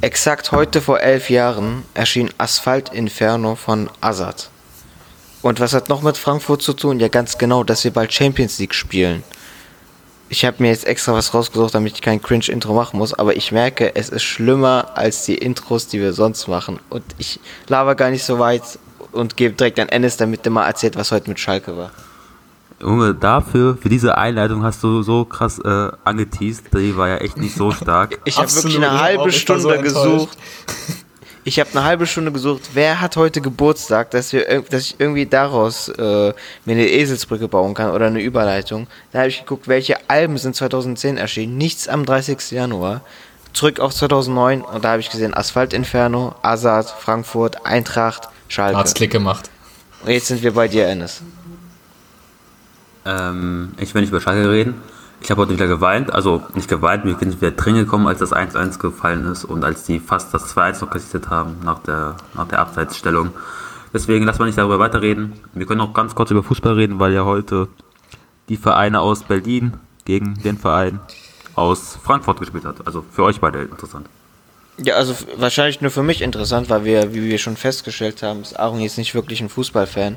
Exakt heute vor elf Jahren erschien Asphalt Inferno von Azad. Und was hat noch mit Frankfurt zu tun? Ja, ganz genau, dass wir bald Champions League spielen. Ich habe mir jetzt extra was rausgesucht, damit ich kein Cringe-Intro machen muss, aber ich merke, es ist schlimmer als die Intros, die wir sonst machen. Und ich laber gar nicht so weit und gebe direkt an Ennis, damit der mal erzählt, was heute mit Schalke war. Junge, dafür, für diese Einleitung hast du so krass äh, angeteased. Die war ja echt nicht so stark. Ich habe wirklich eine halbe Stunde so gesucht. Ich habe eine halbe Stunde gesucht, wer hat heute Geburtstag, dass, wir, dass ich irgendwie daraus äh, mir eine Eselsbrücke bauen kann oder eine Überleitung. Da habe ich geguckt, welche Alben sind 2010 erschienen. Nichts am 30. Januar. Zurück auf 2009 und da habe ich gesehen Asphalt Inferno, Azad, Frankfurt, Eintracht, Schalke. Hat's Klick gemacht. Und jetzt sind wir bei dir, Ennis. Ähm, ich will nicht über Schalke reden. Ich habe heute wieder geweint, also nicht geweint, wir sind wieder drin gekommen, als das 1-1 gefallen ist und als die fast das 2-1 noch kassiert haben nach der, nach der Abseitsstellung. Deswegen lassen wir nicht darüber weiterreden. Wir können auch ganz kurz über Fußball reden, weil ja heute die Vereine aus Berlin gegen den Verein aus Frankfurt gespielt hat. Also für euch beide interessant. Ja, also wahrscheinlich nur für mich interessant, weil wir, wie wir schon festgestellt haben, ist Aaron jetzt nicht wirklich ein Fußballfan.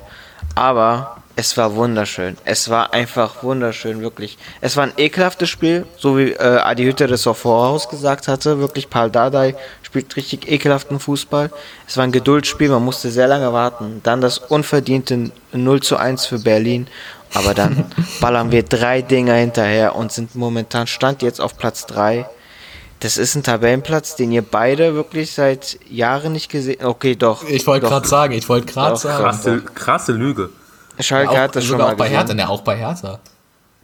Aber es war wunderschön. Es war einfach wunderschön, wirklich. Es war ein ekelhaftes Spiel, so wie äh, Adi Hütter das auch voraus gesagt hatte. Wirklich, Paul Dardai spielt richtig ekelhaften Fußball. Es war ein Geduldsspiel, man musste sehr lange warten. Dann das unverdiente 0 zu 1 für Berlin. Aber dann ballern wir drei Dinger hinterher und sind momentan Stand jetzt auf Platz 3 das ist ein Tabellenplatz, den ihr beide wirklich seit Jahren nicht gesehen Okay, doch. Ich wollte gerade sagen, ich wollte gerade sagen. Krasse, krasse Lüge. Schalke ja, auch, hat das schon mal auch bei Hertha, ne, auch bei Hertha.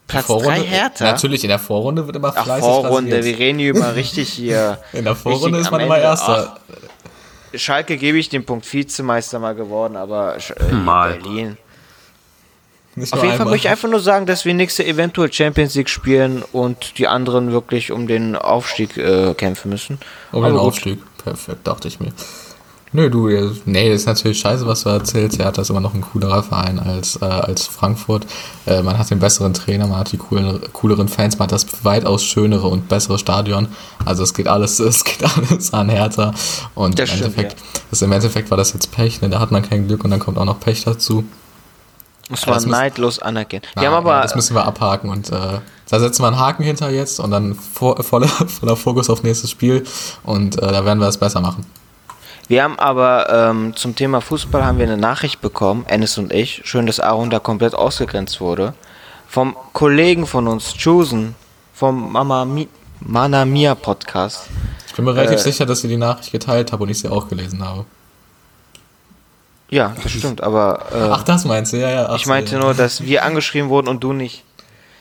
Platz 3 Hertha? Natürlich, in der Vorrunde wird immer fleißig Ach, Vorrunde, rasiert. wir reden hier immer richtig hier. in der Vorrunde ist man immer Erster. Ach, Schalke gebe ich den Punkt Vizemeister mal geworden, aber äh, mal. Berlin. Nicht Auf jeden Fall möchte ich einfach nur sagen, dass wir nächste eventuell Champions League spielen und die anderen wirklich um den Aufstieg äh, kämpfen müssen. Um Aber den gut. Aufstieg, perfekt, dachte ich mir. Nö, du, nee, ist natürlich scheiße, was du erzählst. Er hat das immer noch ein coolerer Verein als, äh, als Frankfurt. Äh, man hat den besseren Trainer, man hat die coolen, cooleren Fans, man hat das weitaus schönere und bessere Stadion. Also es geht alles, es geht alles an Hertha. Und im, stimmt, Endeffekt, ja. das, im Endeffekt war das jetzt Pech, ne? da hat man kein Glück und dann kommt auch noch Pech dazu. Muss man neidlos anerkennen. Na, haben aber, ja, das müssen wir abhaken und äh, da setzen wir einen Haken hinter jetzt und dann vor, voller, voller Fokus auf nächstes Spiel und äh, da werden wir es besser machen. Wir haben aber ähm, zum Thema Fußball haben wir eine Nachricht bekommen, Ennis und ich. Schön, dass Aaron da komplett ausgegrenzt wurde. Vom Kollegen von uns, Chusen, vom Mama Mi Mana Mia Podcast. Ich bin mir relativ äh, sicher, dass sie die Nachricht geteilt habe und ich sie auch gelesen habe. Ja, das stimmt, aber. Äh, ach, das meinst du, ja, ja. ich meinte nur, dass wir angeschrieben wurden und du nicht.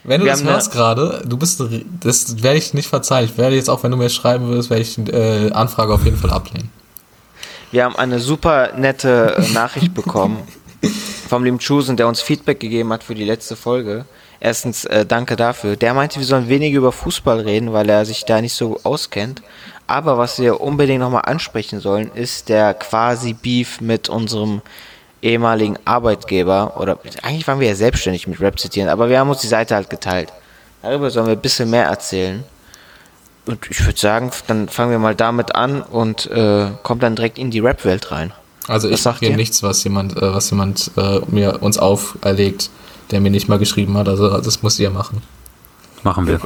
Wenn du wir das hörst gerade, du bist, das werde ich nicht verzeihen. Ich werde jetzt auch, wenn du mir schreiben würdest, werde ich die äh, Anfrage auf jeden Fall ablehnen. Wir haben eine super nette äh, Nachricht bekommen vom lieben Chusen, der uns Feedback gegeben hat für die letzte Folge. Erstens, äh, danke dafür. Der meinte, wir sollen weniger über Fußball reden, weil er sich da nicht so auskennt. Aber was wir unbedingt nochmal ansprechen sollen, ist der quasi Beef mit unserem ehemaligen Arbeitgeber. Oder eigentlich waren wir ja selbstständig mit Rap zitieren, aber wir haben uns die Seite halt geteilt. Darüber sollen wir ein bisschen mehr erzählen. Und ich würde sagen, dann fangen wir mal damit an und äh, kommen dann direkt in die Rap-Welt rein. Also ich sage hier nichts, was jemand, äh, was jemand äh, mir uns auferlegt, der mir nicht mal geschrieben hat. Also das muss ihr machen. Machen wir.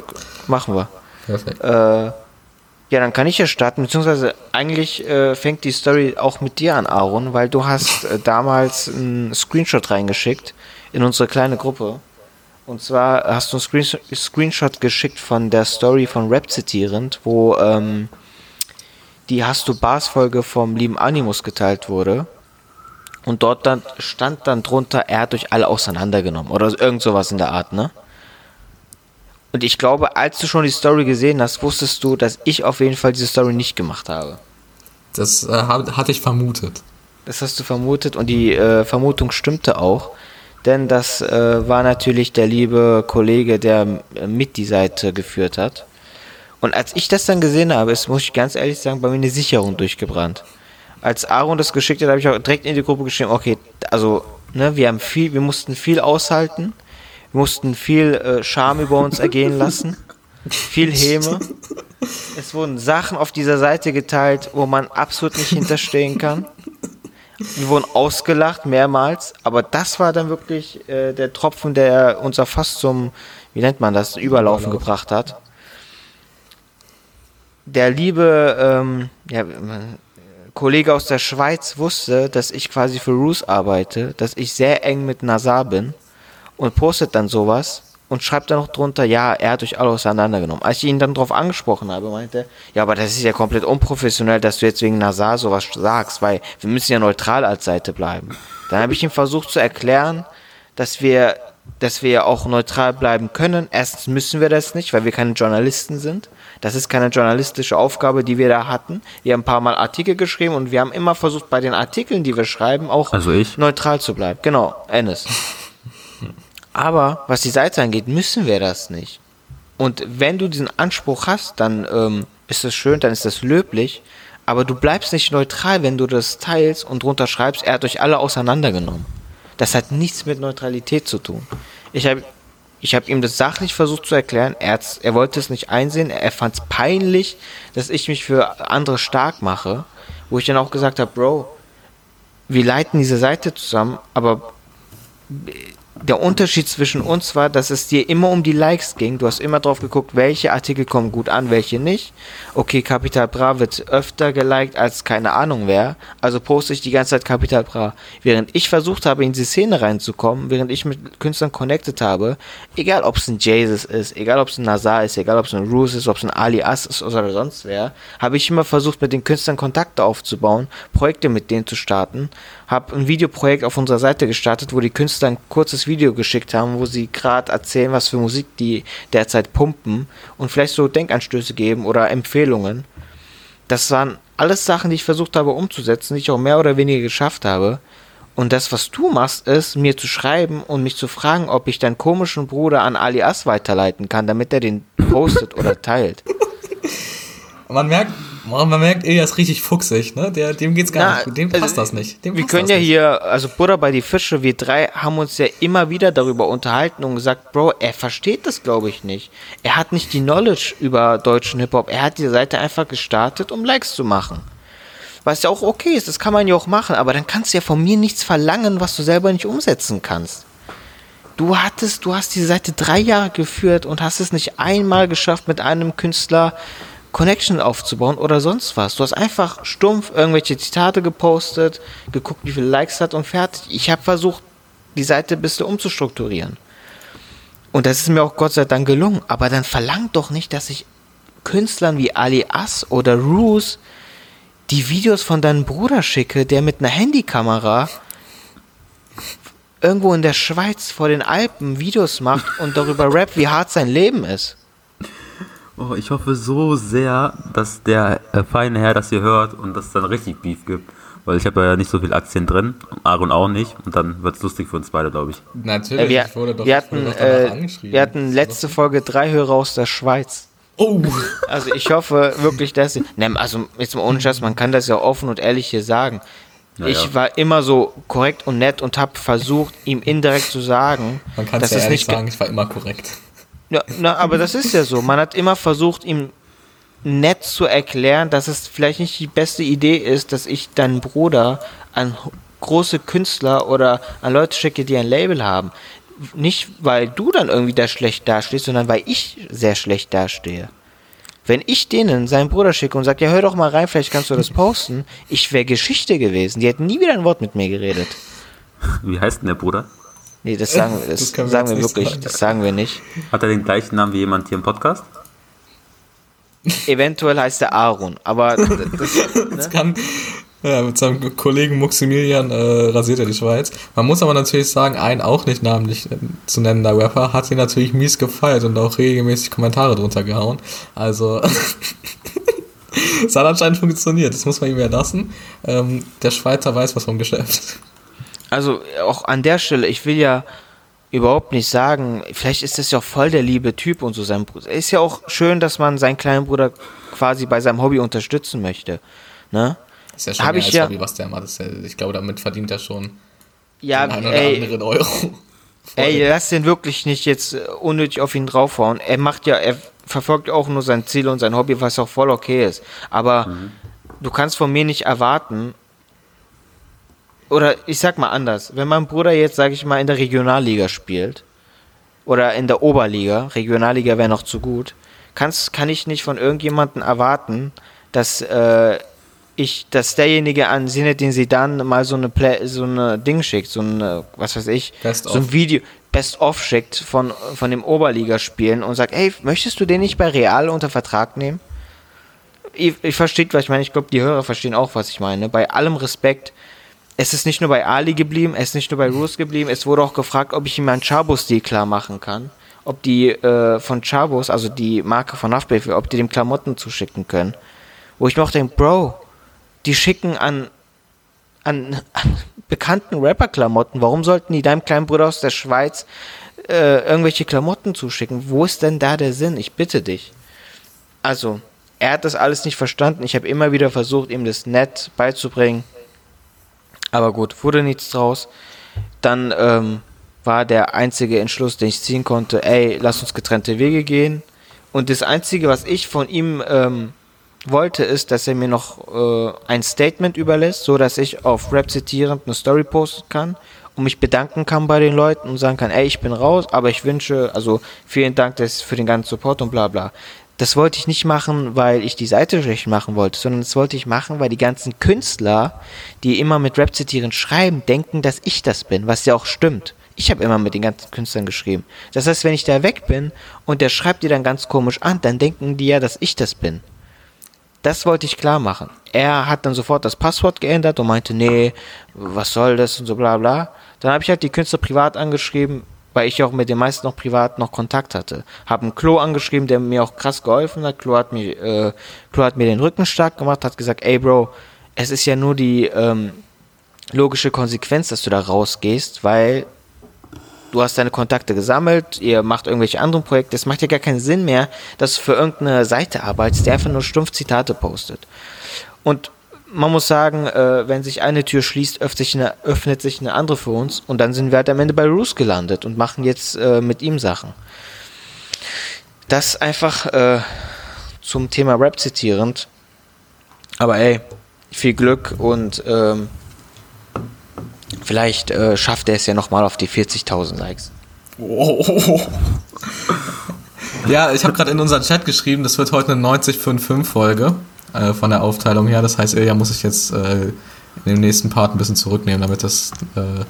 Machen wir. Perfekt. Äh, ja, dann kann ich ja starten, beziehungsweise eigentlich äh, fängt die Story auch mit dir an, Aaron, weil du hast äh, damals einen Screenshot reingeschickt in unsere kleine Gruppe. Und zwar hast du einen Screenshot geschickt von der Story von Rap zitierend, wo ähm, die Hast du Bars Folge vom lieben Animus geteilt wurde. Und dort dann stand dann drunter, er hat euch alle auseinandergenommen oder irgend sowas in der Art, ne? Und ich glaube, als du schon die Story gesehen hast, wusstest du, dass ich auf jeden Fall diese Story nicht gemacht habe. Das äh, hatte ich vermutet. Das hast du vermutet und die äh, Vermutung stimmte auch. Denn das äh, war natürlich der liebe Kollege, der äh, mit die Seite geführt hat. Und als ich das dann gesehen habe, ist, muss ich ganz ehrlich sagen, bei mir eine Sicherung durchgebrannt. Als Aaron das geschickt hat, habe ich auch direkt in die Gruppe geschrieben, okay, also, ne, wir haben viel, wir mussten viel aushalten wir mussten viel äh, Scham über uns ergehen lassen. viel Häme. es wurden Sachen auf dieser Seite geteilt, wo man absolut nicht hinterstehen kann. Wir wurden ausgelacht mehrmals, aber das war dann wirklich äh, der Tropfen, der uns auch fast zum, wie nennt man das, Überlaufen Überlauf. gebracht hat. Der liebe ähm, ja, Kollege aus der Schweiz wusste, dass ich quasi für Roos arbeite, dass ich sehr eng mit Nazar bin und postet dann sowas und schreibt dann noch drunter, ja, er hat euch alle auseinandergenommen. Als ich ihn dann darauf angesprochen habe, meinte er, ja, aber das ist ja komplett unprofessionell, dass du jetzt wegen Nazar sowas sagst, weil wir müssen ja neutral als Seite bleiben. Dann habe ich ihm versucht zu erklären, dass wir, dass wir ja auch neutral bleiben können. Erstens müssen wir das nicht, weil wir keine Journalisten sind. Das ist keine journalistische Aufgabe, die wir da hatten. Wir haben ein paar Mal Artikel geschrieben und wir haben immer versucht, bei den Artikeln, die wir schreiben, auch Also ich? neutral zu bleiben. Genau, Ennis. Aber was die Seite angeht, müssen wir das nicht. Und wenn du diesen Anspruch hast, dann ähm, ist das schön, dann ist das löblich. Aber du bleibst nicht neutral, wenn du das teilst und drunter schreibst, er hat euch alle auseinandergenommen. Das hat nichts mit Neutralität zu tun. Ich habe ich hab ihm das sachlich versucht zu erklären. Er, er wollte es nicht einsehen. Er fand es peinlich, dass ich mich für andere stark mache. Wo ich dann auch gesagt habe, Bro, wir leiten diese Seite zusammen, aber der Unterschied zwischen uns war, dass es dir immer um die Likes ging. Du hast immer drauf geguckt, welche Artikel kommen gut an, welche nicht. Okay, Capital Bra wird öfter geliked als keine Ahnung wer. Also poste ich die ganze Zeit Capital Bra. Während ich versucht habe, in die Szene reinzukommen, während ich mit Künstlern connected habe, egal ob es ein Jesus ist, egal ob es ein Nazar ist, egal ob es ein Roos ist, ob es ein Ali As ist oder sonst wer, habe ich immer versucht, mit den Künstlern Kontakte aufzubauen, Projekte mit denen zu starten, habe ein Videoprojekt auf unserer Seite gestartet, wo die Künstler ein kurzes Video geschickt haben, wo sie gerade erzählen, was für Musik die derzeit pumpen und vielleicht so Denkanstöße geben oder Empfehlungen. Das waren alles Sachen, die ich versucht habe umzusetzen, die ich auch mehr oder weniger geschafft habe. Und das, was du machst, ist, mir zu schreiben und mich zu fragen, ob ich deinen komischen Bruder an Alias weiterleiten kann, damit er den postet oder teilt. Man merkt, man merkt, Ilja ist richtig fuchsig, ne? Der, dem geht's gar Na, nicht. Dem also, passt das nicht. Dem wir können ja nicht. hier, also Butter bei die Fische, wir drei haben uns ja immer wieder darüber unterhalten und gesagt, Bro, er versteht das, glaube ich, nicht. Er hat nicht die Knowledge über deutschen Hip-Hop. Er hat die Seite einfach gestartet, um Likes zu machen. Was ja auch okay ist, das kann man ja auch machen, aber dann kannst du ja von mir nichts verlangen, was du selber nicht umsetzen kannst. Du hattest, du hast diese Seite drei Jahre geführt und hast es nicht einmal geschafft, mit einem Künstler Connection aufzubauen oder sonst was. Du hast einfach stumpf irgendwelche Zitate gepostet, geguckt, wie viele Likes hat und fertig. Ich habe versucht, die Seite ein bisschen umzustrukturieren. Und das ist mir auch Gott sei Dank gelungen. Aber dann verlangt doch nicht, dass ich Künstlern wie Ali As oder Roos die Videos von deinem Bruder schicke, der mit einer Handykamera irgendwo in der Schweiz vor den Alpen Videos macht und darüber rappt, wie hart sein Leben ist. Oh, ich hoffe so sehr, dass der äh, feine Herr das hier hört und dass es dann richtig Beef gibt. Weil ich habe ja nicht so viel Aktien drin, Aaron auch nicht. Und dann wird es lustig für uns beide, glaube ich. Natürlich, Äh, wir, ich wurde doch, wir hatten, doch äh, angeschrieben. wir hatten letzte Folge drei Hörer aus der Schweiz. Oh! Also ich hoffe wirklich, dass sie. Ne, also jetzt mal ohne Scheiß, man kann das ja offen und ehrlich hier sagen. Ja, ich war immer so korrekt und nett und habe versucht, ihm indirekt zu sagen, Man kann dass es ja ehrlich sagen, ich war immer korrekt. Ja, na, aber das ist ja so. Man hat immer versucht, ihm nett zu erklären, dass es vielleicht nicht die beste Idee ist, dass ich deinen Bruder an große Künstler oder an Leute schicke, die ein Label haben. Nicht, weil du dann irgendwie da schlecht dastehst, sondern weil ich sehr schlecht dastehe. Wenn ich denen seinen Bruder schicke und sage, ja, hör doch mal rein, vielleicht kannst du das posten, ich wäre Geschichte gewesen. Die hätten nie wieder ein Wort mit mir geredet. Wie heißt denn der Bruder? Nee, das sagen wir, das Das sagen wir wirklich, sagen. das sagen wir nicht. Hat er den gleichen Namen wie jemand hier im Podcast? Eventuell heißt er Aaron, aber das, Das kann, ja, mit seinem Kollegen Maximilian äh, rasiert er die Schweiz. Man muss aber natürlich sagen, ein auch nicht namentlich äh, zu nennender Rapper hat ihn natürlich mies gefeiert und auch regelmäßig Kommentare drunter gehauen. Also, es hat anscheinend funktioniert, das muss man ihm ja lassen. Ähm, der Schweizer weiß was vom Geschäft. Also auch an der Stelle, ich will ja überhaupt nicht sagen, vielleicht ist das ja auch voll der liebe Typ und so sein Bruder. Ist ja auch schön, dass man seinen kleinen Bruder quasi bei seinem Hobby unterstützen möchte. Ne? Ist ja schon Hab mehr ich als ja- Hobby, was der macht. Das ist ja, ich glaube, damit verdient er schon Ja, den einen oder ey, anderen Euro. ey, lass den wirklich nicht jetzt unnötig auf ihn draufhauen. Er macht ja, er verfolgt auch nur sein Ziel und sein Hobby, was auch voll okay ist. Aber du kannst von mir nicht erwarten, oder ich sag mal anders, wenn mein Bruder jetzt, sag ich mal, in der Regionalliga spielt oder in der Oberliga, Regionalliga wäre noch zu gut, kannst, kann ich nicht von irgendjemandem erwarten, dass äh, ich, dass derjenige an Sinedin Sidan mal so eine Play, so eine Ding schickt, so ein, was weiß ich, Best so ein Video, Best of schickt von, von dem Oberligaspielen und sagt, ey, möchtest du den nicht bei Real unter Vertrag nehmen? Ich, ich verstehe, was ich meine. Ich glaube, die Hörer verstehen auch, was ich meine. Bei allem Respekt, es ist nicht nur bei Ali geblieben, es ist nicht nur bei Roos geblieben, es wurde auch gefragt, ob ich ihm einen Chabos-Deal klar machen kann. Ob die äh, von Chabos, also die Marke von Haftbefehl, ob die dem Klamotten zuschicken können. Wo ich mir auch denke, Bro, die schicken an, an, an bekannten Rapper-Klamotten. Warum sollten die deinem kleinen Bruder aus der Schweiz äh, irgendwelche Klamotten zuschicken? Wo ist denn da der Sinn? Ich bitte dich. Also, er hat das alles nicht verstanden. Ich habe immer wieder versucht, ihm das nett beizubringen. Aber gut, wurde nichts draus. Dann ähm, war der einzige Entschluss, den ich ziehen konnte, ey, lass uns getrennte Wege gehen. Und das Einzige, was ich von ihm ähm, wollte, ist, dass er mir noch äh, ein Statement überlässt, so dass ich auf Rap zitierend eine Story posten kann und mich bedanken kann bei den Leuten und sagen kann, ey, ich bin raus, aber ich wünsche, also vielen Dank für den ganzen Support und bla bla. Das wollte ich nicht machen, weil ich die Seite schlecht machen wollte, sondern das wollte ich machen, weil die ganzen Künstler, die immer mit Rap zitieren schreiben, denken, dass ich das bin, was ja auch stimmt. Ich habe immer mit den ganzen Künstlern geschrieben. Das heißt, wenn ich da weg bin und der schreibt die dann ganz komisch an, dann denken die ja, dass ich das bin. Das wollte ich klar machen. Er hat dann sofort das Passwort geändert und meinte, nee, was soll das und so bla bla. Dann habe ich halt die Künstler privat angeschrieben, weil ich auch mit den meisten noch privat noch Kontakt hatte. Habe einen Klo angeschrieben, der mir auch krass geholfen hat. Klo hat mir, äh, Klo hat mir den Rücken stark gemacht, hat gesagt, ey Bro, es ist ja nur die ähm, logische Konsequenz, dass du da rausgehst, weil du hast deine Kontakte gesammelt, ihr macht irgendwelche anderen Projekte. Es macht ja gar keinen Sinn mehr, dass du für irgendeine Seite arbeitest, die einfach nur stumpf Zitate postet. Und man muss sagen, äh, wenn sich eine Tür schließt, öffnet sich, eine, öffnet sich eine andere für uns. Und dann sind wir halt am Ende bei Roos gelandet und machen jetzt äh, mit ihm Sachen. Das einfach äh, zum Thema Rap zitierend. Aber ey, viel Glück und ähm, vielleicht äh, schafft er es ja nochmal auf die 40.000 Likes. Oh. Ja, ich habe gerade in unseren Chat geschrieben, das wird heute eine 90-5-5-Folge äh, von der Aufteilung her. Das heißt, Ilja muss sich jetzt äh, in dem nächsten Part ein bisschen zurücknehmen, damit das äh,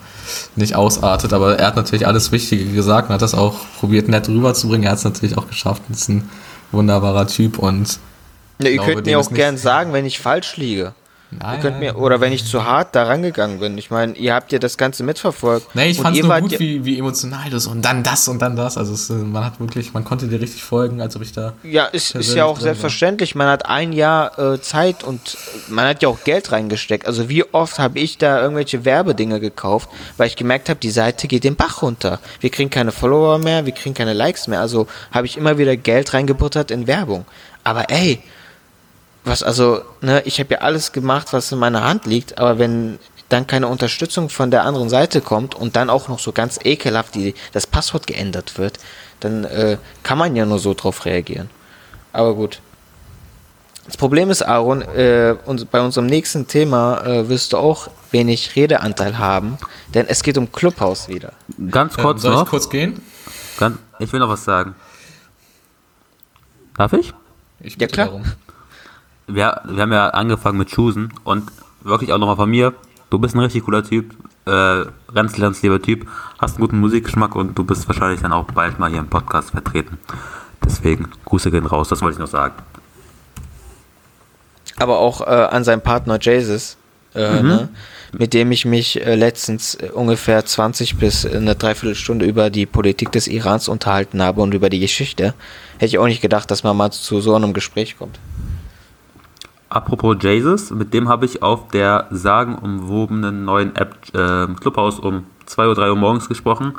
nicht ausartet. Aber er hat natürlich alles Wichtige gesagt und hat das auch probiert nett rüberzubringen. Er hat es natürlich auch geschafft. Ist ein wunderbarer Typ und Ne, ihr glaube, könnt mir auch gern sagen, wenn ich falsch liege. Nein, Ihr könnt mir, oder wenn ich zu hart da rangegangen bin. Ich meine, ihr habt ja das Ganze mitverfolgt. Nee, ich fand es nur gut, wie, wie emotional das und dann das und dann das. Also es, äh, man hat wirklich, man konnte dir richtig folgen, als ob ich da. Ja, ist, ist ja auch drin war. selbstverständlich. Man hat ein Jahr äh, Zeit und man hat ja auch Geld reingesteckt. Also wie oft habe ich da irgendwelche Werbedinge gekauft, weil ich gemerkt habe, die Seite geht den Bach runter. Wir kriegen keine Follower mehr, wir kriegen keine Likes mehr. Also habe ich immer wieder Geld reingebuttert in Werbung. Aber ey, was also, ne, ich habe ja alles gemacht, was in meiner Hand liegt, aber wenn dann keine Unterstützung von der anderen Seite kommt und dann auch noch so ganz ekelhaft die, das Passwort geändert wird, dann äh, kann man ja nur so drauf reagieren. Aber gut. Das Problem ist, Aaron, äh, uns, bei unserem nächsten Thema äh, wirst du auch wenig Redeanteil haben, denn es geht um Clubhouse wieder. Ganz kurz Ähm, soll noch. ich kurz gehen? Ganz, ich will noch was sagen. Darf ich? Ich Ja, bitte klar. darum. Wir, wir haben ja angefangen mit Choosen und wirklich auch nochmal von mir. Du bist ein richtig cooler Typ, äh, ganz, ganz lieber Typ, hast einen guten Musikgeschmack und du bist wahrscheinlich dann auch bald mal hier im Podcast vertreten. Deswegen, Grüße gehen raus, das wollte ich noch sagen. aber auch äh, an seinen Partner Jesus, äh, ne, mit dem ich mich äh, letztens äh, ungefähr 20 bis eine Dreiviertelstunde über die Politik des Irans unterhalten habe und über die Geschichte. Hätte ich auch nicht gedacht, dass man mal zu so einem Gespräch kommt. Apropos Jesus, mit dem habe ich auf der sagenumwobenen neuen App äh, Clubhouse um 2 Uhr, 3 Uhr morgens gesprochen,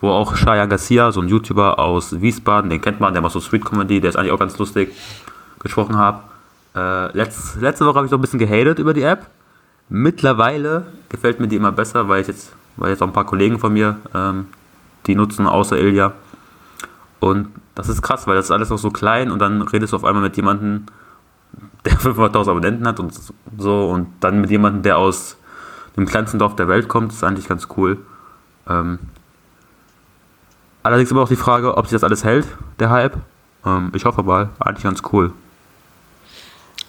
wo auch Shayan Garcia, so ein YouTuber aus Wiesbaden, den kennt man, der macht so Street Comedy, der ist eigentlich auch ganz lustig, gesprochen habe. Äh, letz, letzte Woche habe ich so ein bisschen gehatet über die App. Mittlerweile gefällt mir die immer besser, weil ich jetzt, weil jetzt auch ein paar Kollegen von mir ähm, die nutzen, außer Ilja. Und das ist krass, weil das ist alles noch so klein und dann redest du auf einmal mit jemandem, der 500.000 Abonnenten hat und so und dann mit jemandem, der aus dem kleinsten Dorf der Welt kommt, ist eigentlich ganz cool. Ähm, allerdings immer noch die Frage, ob sich das alles hält, der Hype. Ähm, ich hoffe mal, eigentlich ganz cool.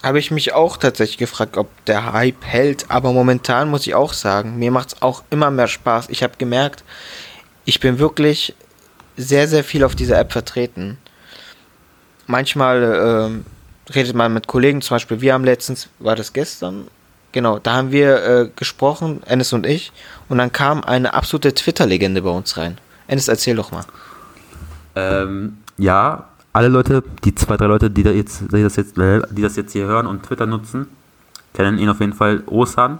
Habe ich mich auch tatsächlich gefragt, ob der Hype hält, aber momentan muss ich auch sagen, mir macht es auch immer mehr Spaß. Ich habe gemerkt, ich bin wirklich sehr, sehr viel auf dieser App vertreten. Manchmal ähm, redet man mit Kollegen, zum Beispiel, wir haben letztens, war das gestern? Genau, da haben wir äh, gesprochen, Ennis und ich, und dann kam eine absolute Twitter-Legende bei uns rein. Ennis, erzähl doch mal. Ähm, ja, alle Leute, die zwei, drei Leute, die, da jetzt, die, das jetzt, die das jetzt hier hören und Twitter nutzen, kennen ihn auf jeden Fall, Osan.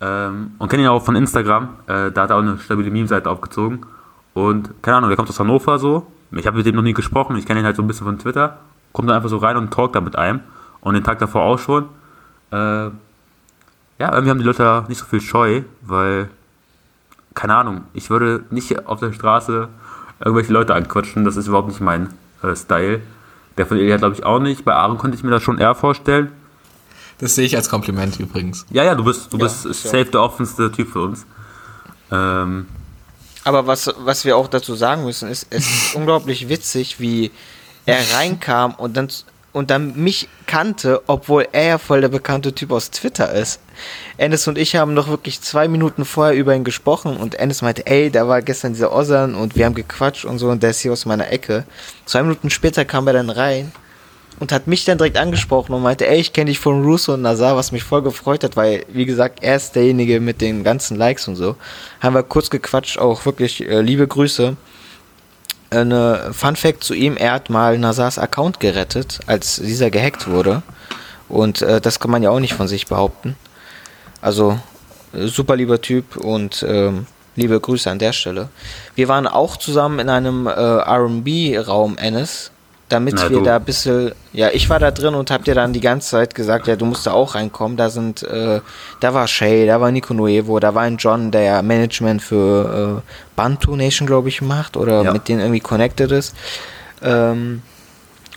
Ähm, und kennen ihn auch von Instagram. Äh, da hat er auch eine stabile Meme-Seite aufgezogen. Und keine Ahnung, der kommt aus Hannover so. Ich habe mit dem noch nie gesprochen. Ich kenne ihn halt so ein bisschen von Twitter. Kommt dann einfach so rein und talkt da mit einem. Und den Tag davor auch schon. Äh, ja, irgendwie haben die Leute da nicht so viel Scheu, weil, keine Ahnung, ich würde nicht auf der Straße irgendwelche Leute anquatschen. Das ist überhaupt nicht mein äh, Style. Der von Elia glaube ich auch nicht. Bei Aaron konnte ich mir das schon eher vorstellen. Das sehe ich als Kompliment übrigens. Ja, ja, du bist, du Ja, bist safe der offenste Typ für uns. Ähm, Aber was, was wir auch dazu sagen müssen, ist, es ist unglaublich witzig, wie er reinkam und dann, und dann mich kannte, obwohl er ja voll der bekannte Typ aus Twitter ist. Ennis und ich haben noch wirklich zwei Minuten vorher über ihn gesprochen und Ennis meinte, ey, da war gestern dieser Osan und wir haben gequatscht und so und der ist hier aus meiner Ecke. Zwei Minuten später kam er dann rein und hat mich dann direkt angesprochen und meinte, ey, ich kenne dich von Russo und Nazar, was mich voll gefreut hat, weil, wie gesagt, er ist derjenige mit den ganzen Likes und so. Haben wir kurz gequatscht, auch wirklich äh, liebe Grüße. Eine Fun Fact zu ihm, er hat mal Nazars Account gerettet, als dieser gehackt wurde. Und äh, das kann man ja auch nicht von sich behaupten. Also, super lieber Typ und ähm, liebe Grüße an der Stelle. Wir waren auch zusammen in einem äh, RB-Raum, Ennis, damit Na, wir du. da ein bisschen, ja, ich war da drin und hab dir dann die ganze Zeit gesagt, ja, du musst da auch reinkommen. Da sind, äh, da war Shay, da war Nico Nuevo, da war ein John, der ja Management für äh, Bantu Nation, glaube ich, macht oder Ja. mit denen irgendwie connected ist. Ähm,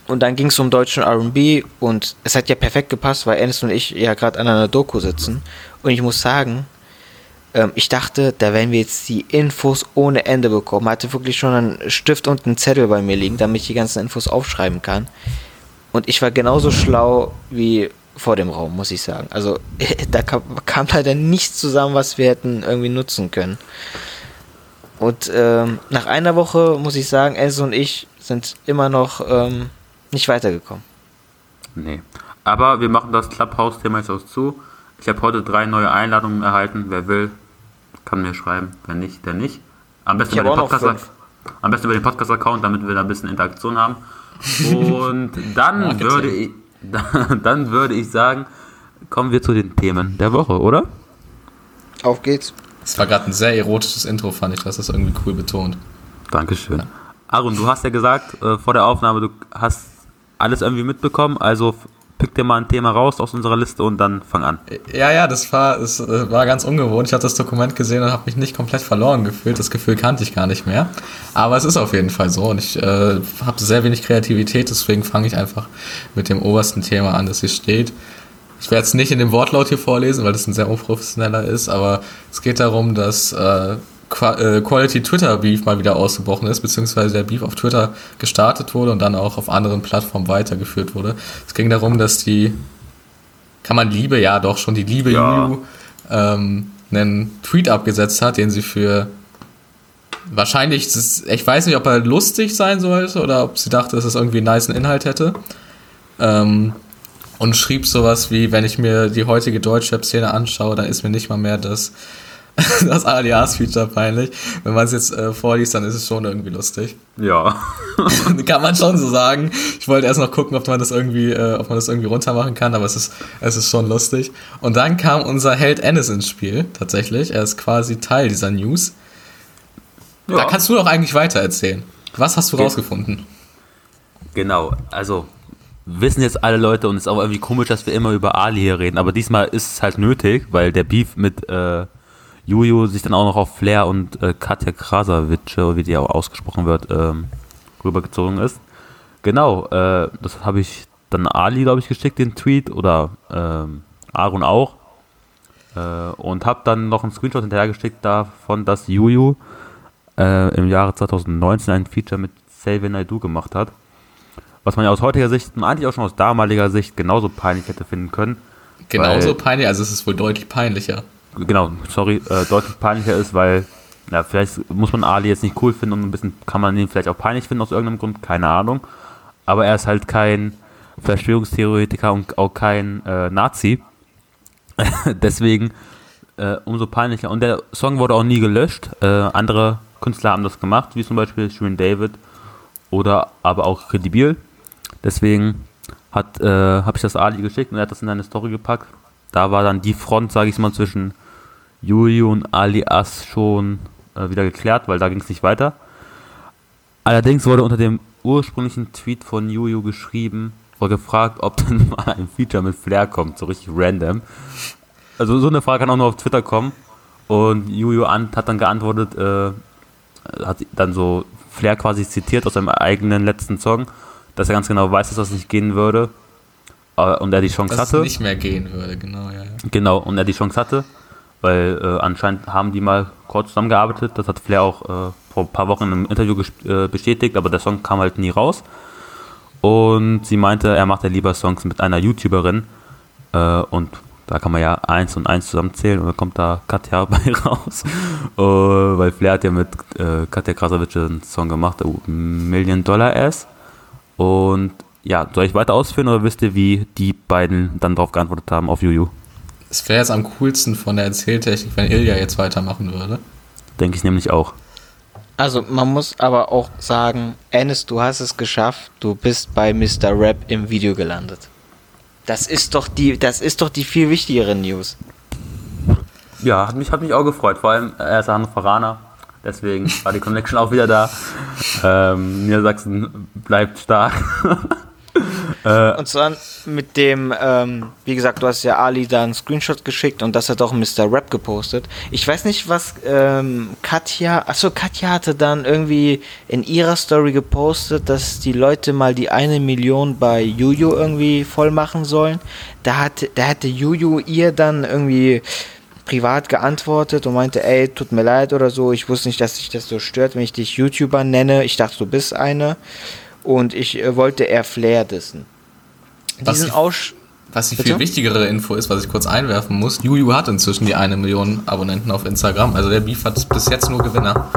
und dann ging es um deutschen RB und es hat ja perfekt gepasst, weil Ennis und ich ja gerade an einer Doku sitzen. Und ich muss sagen, ähm, ich dachte, da werden wir jetzt die Infos ohne Ende bekommen. Hatte wirklich schon einen Stift und einen Zettel bei mir liegen, damit ich die ganzen Infos aufschreiben kann. Und ich war genauso schlau wie vor dem Raum, muss ich sagen. Also da kam, kam leider nichts zusammen, was wir hätten irgendwie nutzen können. Und ähm, nach einer Woche muss ich sagen, Enzo und ich sind immer noch ähm, nicht weitergekommen. nee. Aber wir machen das Clubhouse-Thema jetzt auch zu. Ich habe heute drei neue Einladungen erhalten. Wer will, kann mir schreiben. Wer nicht, der nicht. Am besten, über den, Podcast, am besten über den Podcast-Account, damit wir da ein bisschen Interaktion haben. Und dann würde, ich, dann würde ich sagen, kommen wir zu den Themen der Woche, oder? Auf geht's. Das war gerade ein sehr erotisches Intro, fand ich. Du hast das irgendwie cool betont. Dankeschön. Aaron, du hast ja gesagt äh, vor der Aufnahme, du hast alles irgendwie mitbekommen, also pick dir mal ein Thema raus aus unserer Liste und dann fang an. Ja, ja, das war, das äh, war ganz ungewohnt. Ich habe das Dokument gesehen und habe mich nicht komplett verloren gefühlt. Das Gefühl kannte ich gar nicht mehr. Aber es ist auf jeden Fall so und ich äh, habe sehr wenig Kreativität, deswegen fange ich einfach mit dem obersten Thema an, das hier steht. Ich werde es nicht in dem Wortlaut hier vorlesen, weil das ein sehr unprofessioneller ist, aber es geht darum, dass äh, Quality Twitter Beef mal wieder ausgebrochen ist, beziehungsweise der Beef auf Twitter gestartet wurde und dann auch auf anderen Plattformen weitergeführt wurde. Es ging darum, dass die kann man Liebe, ja doch schon, die Liebe Ja. Juju ähm, einen Tweet abgesetzt hat, den sie für wahrscheinlich, ist, ich weiß nicht, ob er lustig sein sollte oder ob sie dachte, dass es irgendwie einen niceen Inhalt hätte. Ähm, und schrieb sowas wie, wenn ich mir die heutige Deutschrap-Szene anschaue, dann ist mir nicht mal mehr das, das Alias-Feature peinlich. Wenn man es jetzt äh, vorliest, dann ist es schon irgendwie lustig. Ja. kann man schon so sagen. Ich wollte erst noch gucken, ob man das irgendwie, äh, ob man das irgendwie runter machen kann, aber es ist, es ist schon lustig. Und dann kam unser Held Ennis ins Spiel, tatsächlich. Er ist quasi Teil dieser News. Da ja. kannst du doch eigentlich weiter erzählen. Was hast du Okay. rausgefunden? Genau, also wissen jetzt alle Leute und es ist auch irgendwie komisch, dass wir immer über Ali hier reden, aber diesmal ist es halt nötig, weil der Beef mit äh, Juju sich dann auch noch auf Flair und äh, Katja Krasavice, wie die auch ausgesprochen wird, ähm, rübergezogen ist. Genau, äh, das habe ich dann Ali, glaube ich, geschickt, den Tweet, oder ähm, Aaron auch. Äh, und habe dann noch einen Screenshot hinterhergeschickt davon, dass Juju äh, im Jahre 2019 ein Feature mit Xavier Naidoo gemacht hat. Was man ja aus heutiger Sicht und eigentlich auch schon aus damaliger Sicht genauso peinlich hätte finden können. Genauso peinlich, also es ist wohl deutlich peinlicher. Genau, sorry, äh, deutlich peinlicher ist, weil, ja, vielleicht muss man Ali jetzt nicht cool finden und ein bisschen kann man ihn vielleicht auch peinlich finden aus irgendeinem Grund, keine Ahnung. Aber er ist halt kein Verschwörungstheoretiker und auch kein äh, Nazi. Deswegen äh, umso peinlicher. Und der Song wurde auch nie gelöscht. Äh, andere Künstler haben das gemacht, wie zum Beispiel Shirin David oder aber auch Credibil. Deswegen hat, äh, habe ich das Ali geschickt und er hat das in eine Story gepackt. Da war dann die Front, sage ich mal, zwischen Juju und Ali As schon äh, wieder geklärt, weil da ging es nicht weiter. Allerdings wurde unter dem ursprünglichen Tweet von Juju geschrieben, wurde gefragt, ob denn mal ein Feature mit Flair kommt, so richtig random. Also so eine Frage kann auch nur auf Twitter kommen. Und Juju hat dann geantwortet, äh, hat dann so Flair quasi zitiert aus seinem eigenen letzten Song, dass er ganz genau weiß, dass das nicht gehen würde. Äh, und er die Chance Dass es hatte. nicht mehr gehen würde, genau, ja. ja. Genau, und er die Chance hatte, weil äh, anscheinend haben die mal kurz zusammengearbeitet. Das hat Flair auch äh, vor ein paar Wochen in einem Interview äh, bestätigt, aber der Song kam halt nie raus. Und sie meinte, er macht ja lieber Songs mit einer YouTuberin. Äh, und da kann man ja eins und eins zusammenzählen und dann kommt da Katja bei raus. Äh, weil Flair hat ja mit Katja Krasavic einen Song gemacht, Million Dollar Ass. Und ja, soll ich weiter ausführen oder wisst ihr, wie die beiden dann darauf geantwortet haben auf Juju? Es wäre jetzt am coolsten von der Erzähltechnik, wenn Ilja jetzt weitermachen würde. Denke ich nämlich auch. Also man muss aber auch sagen, Ennis, du hast es geschafft. Du bist bei Mr. Rap im Video gelandet. Das ist doch die, das ist doch die viel wichtigere News. Ja, hat mich, hat mich auch gefreut. Vor allem, er ist Hannoveraner. Deswegen war die Connection auch wieder da. Ähm, Niedersachsen bleibt stark. Und zwar mit dem, ähm, wie gesagt, du hast ja Ali da einen Screenshot geschickt und das hat auch Mr. Rap gepostet. Ich weiß nicht, was ähm, Katja, achso, Katja hatte dann irgendwie in ihrer Story gepostet, dass die Leute mal die eine Million bei Juju irgendwie voll machen sollen. Da hat, da hatte Juju ihr dann irgendwie privat geantwortet und meinte, ey, tut mir leid oder so, ich wusste nicht, dass dich das so stört, wenn ich dich YouTuber nenne. Ich dachte, du bist eine. Und ich äh, wollte eher Flair dissen. Was Diesen die- Aussch Was die Bitte? viel wichtigere Info ist, was ich kurz einwerfen muss, Juju hat inzwischen die eine Million Abonnenten auf Instagram. Also der Beef hat bis jetzt nur Gewinner.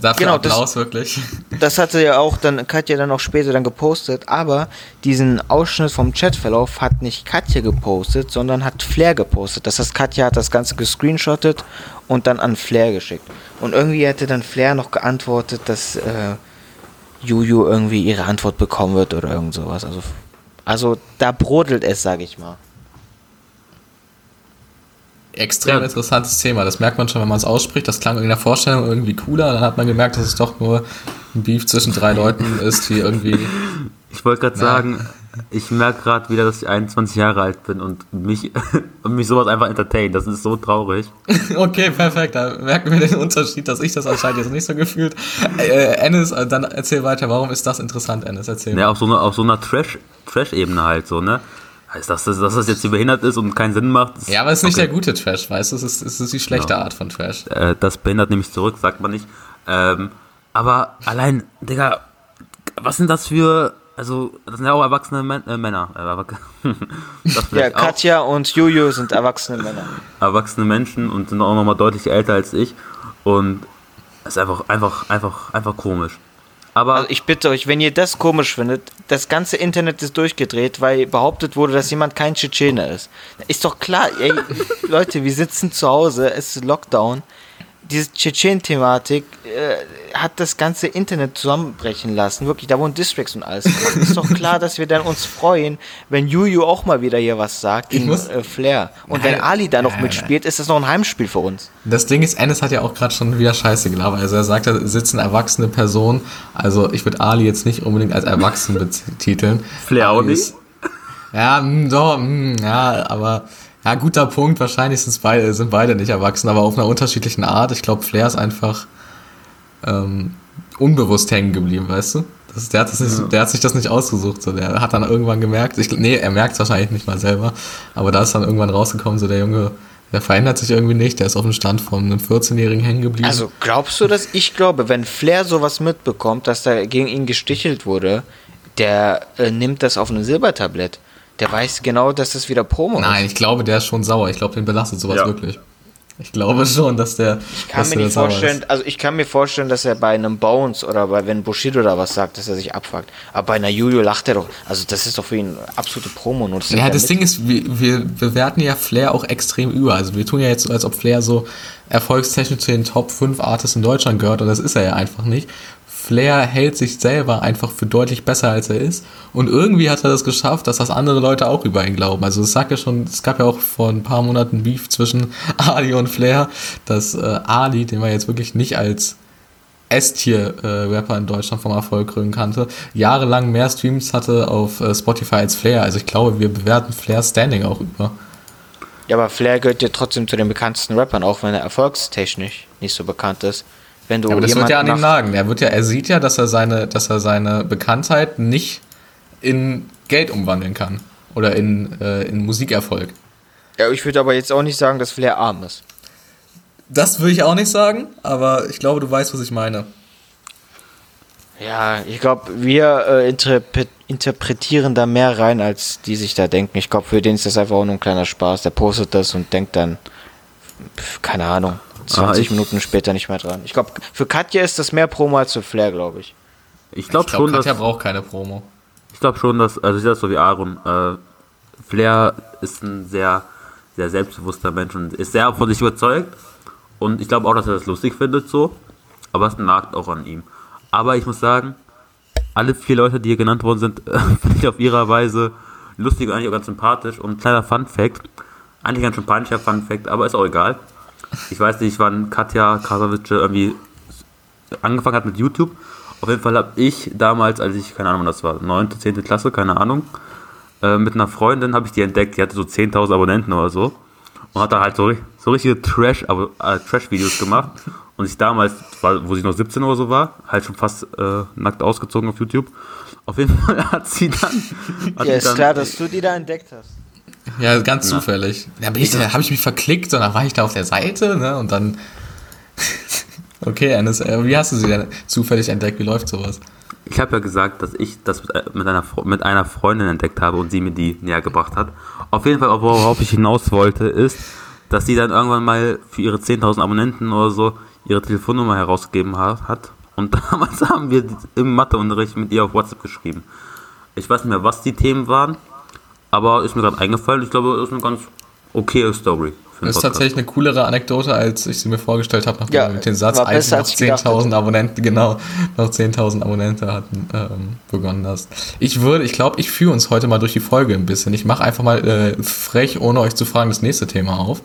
Dafür Genau, das- Applaus wirklich. Das hatte ja auch dann Katja dann auch später dann gepostet, aber diesen Ausschnitt vom Chatverlauf hat nicht Katja gepostet, sondern hat Flair gepostet. Das heißt, Katja hat das Ganze gescreenshottet und dann an Flair geschickt. Und irgendwie hätte dann Flair noch geantwortet, dass äh, Juju irgendwie ihre Antwort bekommen wird oder irgend sowas. Also, also da brodelt es, sag ich mal. Extrem Ja. interessantes Thema. Das merkt man schon, wenn man es ausspricht. Das klang in der Vorstellung irgendwie cooler. Dann hat man gemerkt, dass es doch nur ein Beef zwischen drei Leuten ist, die irgendwie. Ich wollte gerade sagen, ich merke gerade wieder, dass ich 21 Jahre alt bin und mich, und mich sowas einfach entertaint. Das ist so traurig. Okay, perfekt. Da merken wir den Unterschied, dass ich das anscheinend jetzt nicht so gefühlt. Äh, Ennis, äh, dann erzähl weiter. Warum ist das interessant, Ennis? Erzähl. Ja, auf so, einer auf so einer Trash- Trash-Ebene halt so, ne? Heißt das, dass das jetzt behindert ist und keinen Sinn macht? das- Ja, aber es ist nicht okay. der gute Trash, weißt du? Es ist, es ist die schlechte Art von Trash. äh, das behindert nämlich zurück, sagt man nicht. Ähm, aber allein, Digga, was sind das für, also, das sind ja auch erwachsene Män äh, Männer. Äh, das Ja, auch Katja und Juju sind erwachsene Männer. erwachsene Menschen und sind auch nochmal deutlich älter als ich. Und es ist einfach, einfach, einfach, einfach komisch. Aber Also ich bitte euch, wenn ihr das komisch findet, das ganze Internet ist durchgedreht, weil behauptet wurde, dass jemand kein Tschetschener ist. Ist doch klar, ey, Leute, wir sitzen zu Hause, es ist Lockdown. Diese Tschetschen-Thematik äh, hat das ganze Internet zusammenbrechen lassen. Wirklich, da wurden Districts und alles. Ist doch klar, dass wir dann uns freuen, wenn Juju auch mal wieder hier was sagt gegen muss- äh, Flair. Und Nein, wenn Ali da noch nein, mitspielt, ist das noch ein Heimspiel für uns. Das Ding ist, Ennis hat ja auch gerade schon wieder Scheiße gelabert. Also er sagt, da sitzen erwachsene Personen. Also ich würde Ali jetzt nicht unbedingt als erwachsen betiteln. Flair auch ist- Ja, mh, doch, mh, ja, aber ja, guter Punkt. Wahrscheinlich sind's beide, sind beide nicht erwachsen, aber auf einer unterschiedlichen Art. Ich glaube, Flair ist einfach, ähm, unbewusst hängen geblieben, weißt du? Das, der, hat das nicht, der hat sich das nicht ausgesucht. So. Der hat dann irgendwann gemerkt, ich, nee, er merkt es wahrscheinlich nicht mal selber, aber da ist dann irgendwann rausgekommen, so der Junge, der verändert sich irgendwie nicht, der ist auf dem Stand von einem 14-Jährigen hängen geblieben. Also glaubst du, dass ich glaube, wenn Flair sowas mitbekommt, dass da gegen ihn gestichelt wurde, der äh, nimmt das auf ein Silbertablett. Der weiß genau, dass das wieder Promo Nein, ist. ich glaube, der ist schon sauer. Ich glaube, den belastet sowas Ja. wirklich. Ich glaube schon, dass der. Ich kann dass mir der nicht vorstellen, ist. also ich kann mir vorstellen, dass er bei einem Bones oder bei wenn Bushido da was sagt, dass er sich abfuckt. Aber bei einer Julio lacht er doch. Also das ist doch für ihn absolute Promo. Nur Ja, das Ding ist, wir, wir bewerten ja Flair auch extrem über. Also wir tun ja jetzt so, als ob Flair so erfolgstechnisch zu den Top 5 Artists in Deutschland gehört und das ist er ja einfach nicht. Flair hält sich selber einfach für deutlich besser als er ist und irgendwie hat er das geschafft, dass das andere Leute auch über ihn glauben. Also es sagt ja schon, es gab ja auch vor ein paar Monaten Beef zwischen Ali und Flair, dass äh, Ali, den man jetzt wirklich nicht als S-Tier-Rapper in Deutschland vom Erfolg krönen kannte, jahrelang mehr Streams hatte auf äh, Spotify als Flair. Also ich glaube, wir bewerten Flairs Standing auch über. Ja, aber Flair gehört ja trotzdem zu den bekanntesten Rappern, auch wenn er erfolgstechnisch nicht so bekannt ist. Wenn du Ja, aber das wird ja an ihm nagen. Er wird ja, er sieht ja, dass er seine, dass er seine Bekanntheit nicht in Geld umwandeln kann. Oder in, äh, in Musikerfolg. Ja, ich würde aber jetzt auch nicht sagen, dass Flair arm ist. Das würde ich auch nicht sagen, aber ich glaube, du weißt, was ich meine. Ja, ich glaube, wir äh, interpre interpretieren da mehr rein, als die sich da denken. Ich glaube, für den ist das einfach auch nur ein kleiner Spaß. Der postet das und denkt dann, pf, keine Ahnung, 20 ich- Minuten später nicht mehr dran. Ich glaube, für Katja ist das mehr Promo als für Flair, glaube ich. Ich glaube Ich glaube, schon, dass. Katja braucht keine Promo. Ich glaube schon, dass, also ich sehe das so wie Aaron, äh, Flair ist ein sehr, sehr selbstbewusster Mensch und ist sehr von sich überzeugt. Und ich glaube auch, dass er das lustig findet so. Aber es nagt auch an ihm. Aber ich muss sagen, alle vier Leute, die hier genannt worden sind, finde ich auf ihrer Weise lustig und eigentlich auch ganz sympathisch. Und ein kleiner Fun Fact, eigentlich ganz schön peinlicher Fun Fact, aber ist auch egal. Ich weiß nicht, wann Katja Krasavice irgendwie angefangen hat mit YouTube. Auf jeden Fall habe ich damals, als ich, keine Ahnung, wann das war, 9., 10. Klasse, keine Ahnung, äh, mit einer Freundin habe ich die entdeckt, die hatte so 10.000 Abonnenten oder so. Und hat da halt so, so richtige Trash, äh, Trash-Videos gemacht. Und ich damals, wo sie noch 17 oder so war, halt schon fast äh, nackt ausgezogen auf YouTube. Auf jeden Fall hat sie dann. Hat Ja, ist dann klar, dass du die da entdeckt hast. Ja, ganz zufällig. Da bin ich, da habe ich mich verklickt und dann war ich da auf der Seite, ne? Und dann. okay, Ennis, äh, wie hast du sie denn zufällig entdeckt? Wie läuft sowas? Ich habe ja gesagt, dass ich das mit, äh, mit, einer, mit einer Freundin entdeckt habe und sie mir die näher gebracht hat. Auf jeden Fall, worauf ich hinaus wollte, ist, dass sie dann irgendwann mal für ihre 10.000 Abonnenten oder so ihre Telefonnummer herausgegeben ha- hat. Und damals haben wir im Matheunterricht mit ihr auf WhatsApp geschrieben. Ich weiß nicht mehr, was die Themen waren, aber ist mir gerade eingefallen. Ich glaube, das ist eine ganz okaye Story. Das ist tatsächlich eine coolere Anekdote, als ich sie mir vorgestellt habe, nachdem Ja, wir mit dem Satz, als noch als ich gedacht 10.000 Abonnenten, genau, noch 10.000 Abonnenten hatten, ähm, begonnen hast. Ich würde, ich glaube, ich führe uns heute mal durch die Folge ein bisschen. Ich mache einfach mal äh, frech, ohne euch zu fragen, das nächste Thema auf.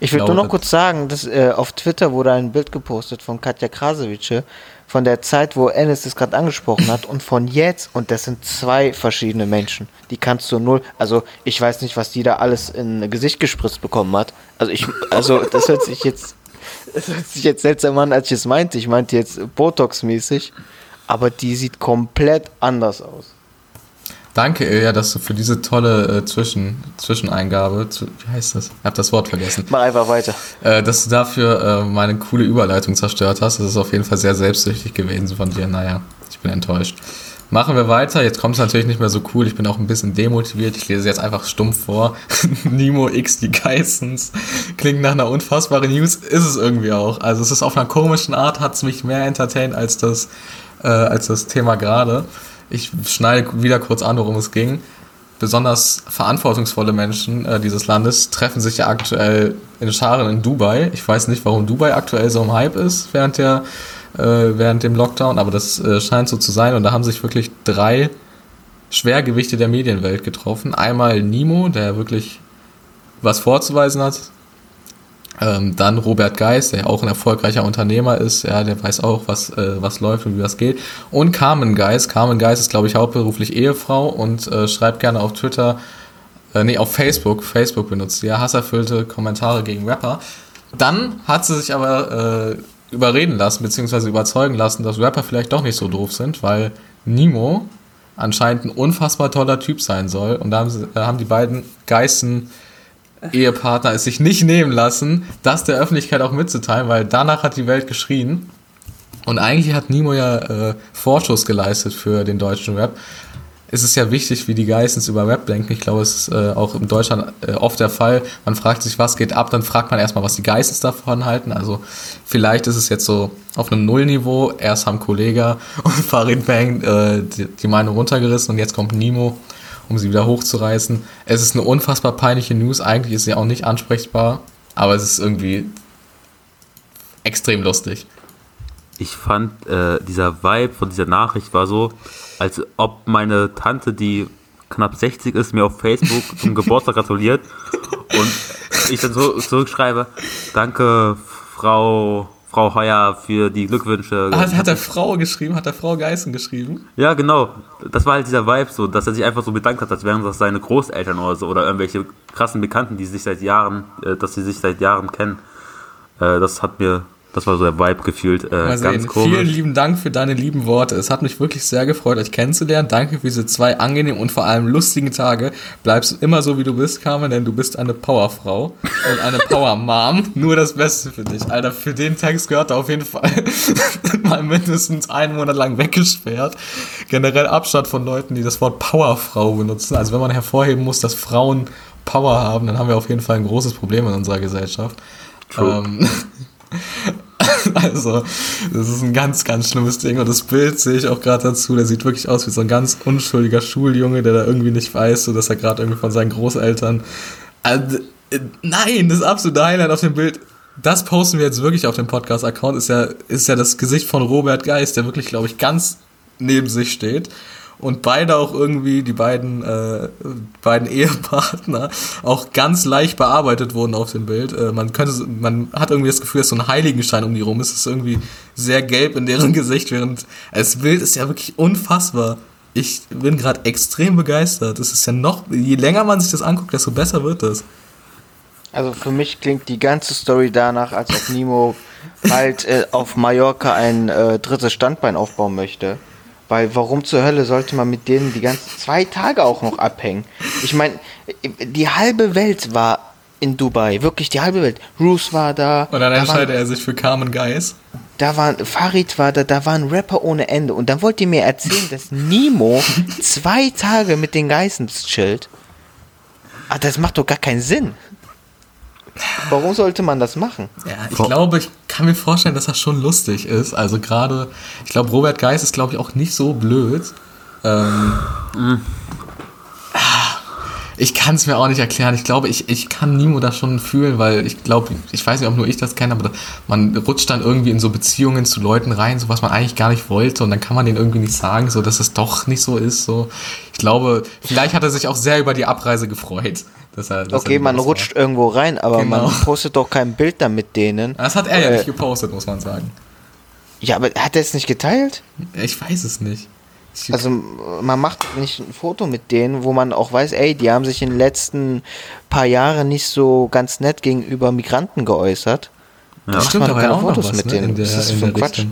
Ich will nur noch kurz sagen, dass äh, auf Twitter wurde ein Bild gepostet von Katja Krasavice von der Zeit, wo Ennis das gerade angesprochen hat und von jetzt und das sind zwei verschiedene Menschen. Die kannst du null, also ich weiß nicht, was die da alles in Gesicht gespritzt bekommen hat. Also ich, also das hört sich jetzt, das hört sich jetzt seltsam an, als ich es meinte. Ich meinte jetzt Botox-mäßig, aber die sieht komplett anders aus. Danke, Ilja, dass du für diese tolle äh, Zwischen, Zwischeneingabe, zu, wie heißt das? Ich habe das Wort vergessen. Mach einfach weiter. Äh, dass du dafür äh, meine coole Überleitung zerstört hast. Das ist auf jeden Fall sehr selbstsüchtig gewesen von dir. Naja, ich bin enttäuscht. Machen wir weiter. Jetzt kommt es natürlich nicht mehr so cool. Ich bin auch ein bisschen demotiviert. Ich lese jetzt einfach stumpf vor. Nemo X die Geissens. Klingt nach einer unfassbaren News. Ist es irgendwie auch. Also es ist auf einer komischen Art, hat es mich mehr entertained als das, äh, als das Thema gerade. Ich schneide wieder kurz an, worum es ging besonders verantwortungsvolle Menschen äh, dieses Landes treffen sich ja aktuell in Scharen in Dubai. Ich weiß nicht, warum Dubai aktuell so im Hype ist während der äh, während dem Lockdown, aber das äh, scheint so zu sein und da haben sich wirklich drei Schwergewichte der Medienwelt getroffen. Einmal Nimo, der wirklich was vorzuweisen hat. Ähm, dann Robert Geis, der ja auch ein erfolgreicher Unternehmer ist, ja, der weiß auch, was, äh, was läuft und wie das geht. Und Carmen Geis. Carmen Geis ist, glaube ich, hauptberuflich Ehefrau und äh, schreibt gerne auf Twitter, äh, nee, auf Facebook, Facebook benutzt ja, hasserfüllte Kommentare gegen Rapper. Dann hat sie sich aber äh, überreden lassen, beziehungsweise überzeugen lassen, dass Rapper vielleicht doch nicht so doof sind, weil Nemo anscheinend ein unfassbar toller Typ sein soll. Und da haben, sie, da haben die beiden Geißen Ehepartner es sich nicht nehmen lassen, das der Öffentlichkeit auch mitzuteilen, weil danach hat die Welt geschrien. Und eigentlich hat Nemo ja äh, Vorschuss geleistet für den deutschen Rap. Es ist ja wichtig, wie die Geissens über Rap denken. Ich glaube, es ist äh, auch in Deutschland äh, oft der Fall. Man fragt sich, was geht ab, dann fragt man erstmal, was die Geissens davon halten. Also vielleicht ist es jetzt so auf einem Nullniveau. Erst haben Kollega und Farid Bang äh, die, die Meinung runtergerissen und jetzt kommt Nemo, um sie wieder hochzureißen. Es ist eine unfassbar peinliche News. Eigentlich ist sie auch nicht ansprechbar, aber es ist irgendwie extrem lustig ich fand, äh, dieser Vibe von dieser Nachricht war so, als ob meine Tante, die knapp 60 ist, mir auf Facebook zum Geburtstag gratuliert und ich dann so zurückschreibe, danke Frau, Frau Heuer für die Glückwünsche. Hat, hat er Frau geschrieben? Hat er Frau Geißen geschrieben? Ja, genau. Das war halt dieser Vibe so, dass er sich einfach so bedankt hat, als wären das seine Großeltern oder so oder irgendwelche krassen Bekannten, die sich seit Jahren, äh, dass sie sich seit Jahren kennen. Äh, das hat mir das war so der Vibe gefühlt. Äh, Mal ganz komisch. Vielen lieben Dank für deine lieben Worte. Es hat mich wirklich sehr gefreut, euch kennenzulernen. Danke für diese zwei angenehmen und vor allem lustigen Tage. Bleibst immer so, wie du bist, Carmen, denn du bist eine Powerfrau und eine Power-Mom. Nur das Beste für dich. Alter, für den Text gehört er auf jeden Fall mal mindestens einen Monat lang weggesperrt. Generell Abstand von Leuten, die das Wort Powerfrau benutzen. Also wenn man hervorheben muss, dass Frauen Power haben, dann haben wir auf jeden Fall ein großes Problem in unserer Gesellschaft. True. Ähm, also, das ist ein ganz, ganz schlimmes Ding. Und das Bild sehe ich auch gerade dazu. Der sieht wirklich aus wie so ein ganz unschuldiger Schuljunge, der da irgendwie nicht weiß, so dass er gerade irgendwie von seinen Großeltern. Also, nein, das absolute Highlight auf dem Bild. Das posten wir jetzt wirklich auf dem Podcast-Account. Ist ja, ist ja das Gesicht von Robert Geist, der wirklich, glaube ich, ganz neben sich steht und beide auch irgendwie, die beiden, äh, beiden Ehepartner, auch ganz leicht bearbeitet wurden auf dem Bild. Äh, man könnte, man hat irgendwie das Gefühl, dass so ein Heiligenschein um die rum ist. Es ist irgendwie sehr gelb in deren Gesicht, während das Bild ist ja wirklich unfassbar. Ich bin gerade extrem begeistert. Es ist ja noch, je länger man sich das anguckt, desto besser wird das. Also für mich klingt die ganze Story danach, als ob Nemo halt äh, auf Mallorca ein äh, drittes Standbein aufbauen möchte. Weil warum zur Hölle sollte man mit denen die ganzen zwei Tage auch noch abhängen? Ich meine, die halbe Welt war in Dubai, wirklich die halbe Welt. Bruce war da. Und dann entscheidet er sich für Carmen Geis. Da war Farid war da, da war ein Rapper ohne Ende. Und dann wollt ihr mir erzählen, dass Nemo zwei Tage mit den Geissens chillt. Ah, das macht doch gar keinen Sinn. Warum sollte man das machen? Ja, ich glaube, ich kann mir vorstellen, dass das schon lustig ist. Also gerade, ich glaube, Robert Geis ist, glaube ich, auch nicht so blöd. Ähm, mhm. Ich kann es mir auch nicht erklären. Ich glaube, ich, ich kann Nimo das schon fühlen, weil ich glaube, ich weiß nicht, ob nur ich das kenne, aber man rutscht dann irgendwie in so Beziehungen zu Leuten rein, so was man eigentlich gar nicht wollte und dann kann man denen irgendwie nicht sagen, so dass es doch nicht so ist. So, ich glaube, vielleicht hat er sich auch sehr über die Abreise gefreut. Dass er, dass okay, man rutscht war. irgendwo rein, aber genau. man postet doch kein Bild da mit denen. Das hat er äh, ja nicht gepostet, muss man sagen. Ja, aber hat er es nicht geteilt? Ich weiß es nicht. Ich also man macht nicht ein Foto mit denen, wo man auch weiß, ey, die haben sich in den letzten paar Jahren nicht so ganz nett gegenüber Migranten geäußert. Ja. Das stimmt, da war ja auch Fotos was, mit ne? denen. Der, das ist für Quatsch.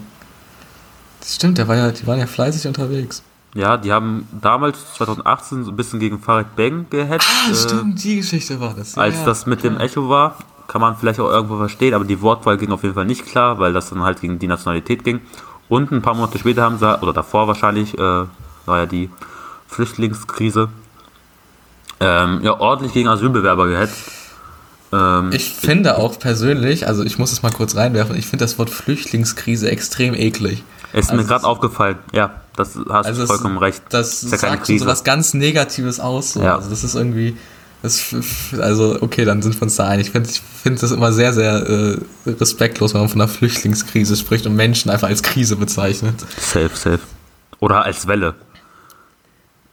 Das stimmt, der war ja, die waren ja fleißig unterwegs. Ja, die haben damals 2018 so ein bisschen gegen Farid Bang gehetzt. Ah, stimmt, äh, die Geschichte war das. Ja, als das mit dem Echo war, kann man vielleicht auch irgendwo verstehen, aber die Wortwahl ging auf jeden Fall nicht klar, weil das dann halt gegen die Nationalität ging. Und ein paar Monate später haben sie, oder davor wahrscheinlich, äh, war ja die Flüchtlingskrise, ähm, ja, ordentlich gegen Asylbewerber gehetzt. Ähm, ich finde auch persönlich, also ich muss es mal kurz reinwerfen, ich finde das Wort Flüchtlingskrise extrem eklig. Ist also mir gerade aufgefallen, ja, das hast also du vollkommen recht. Das, das ist ja sagt so was ganz Negatives aus. So. Ja. Also das ist irgendwie, das, also okay, dann sind wir uns da einig. Ich finde ich find das immer sehr, sehr äh, respektlos, wenn man von einer Flüchtlingskrise spricht und Menschen einfach als Krise bezeichnet. Safe, safe. Oder als Welle.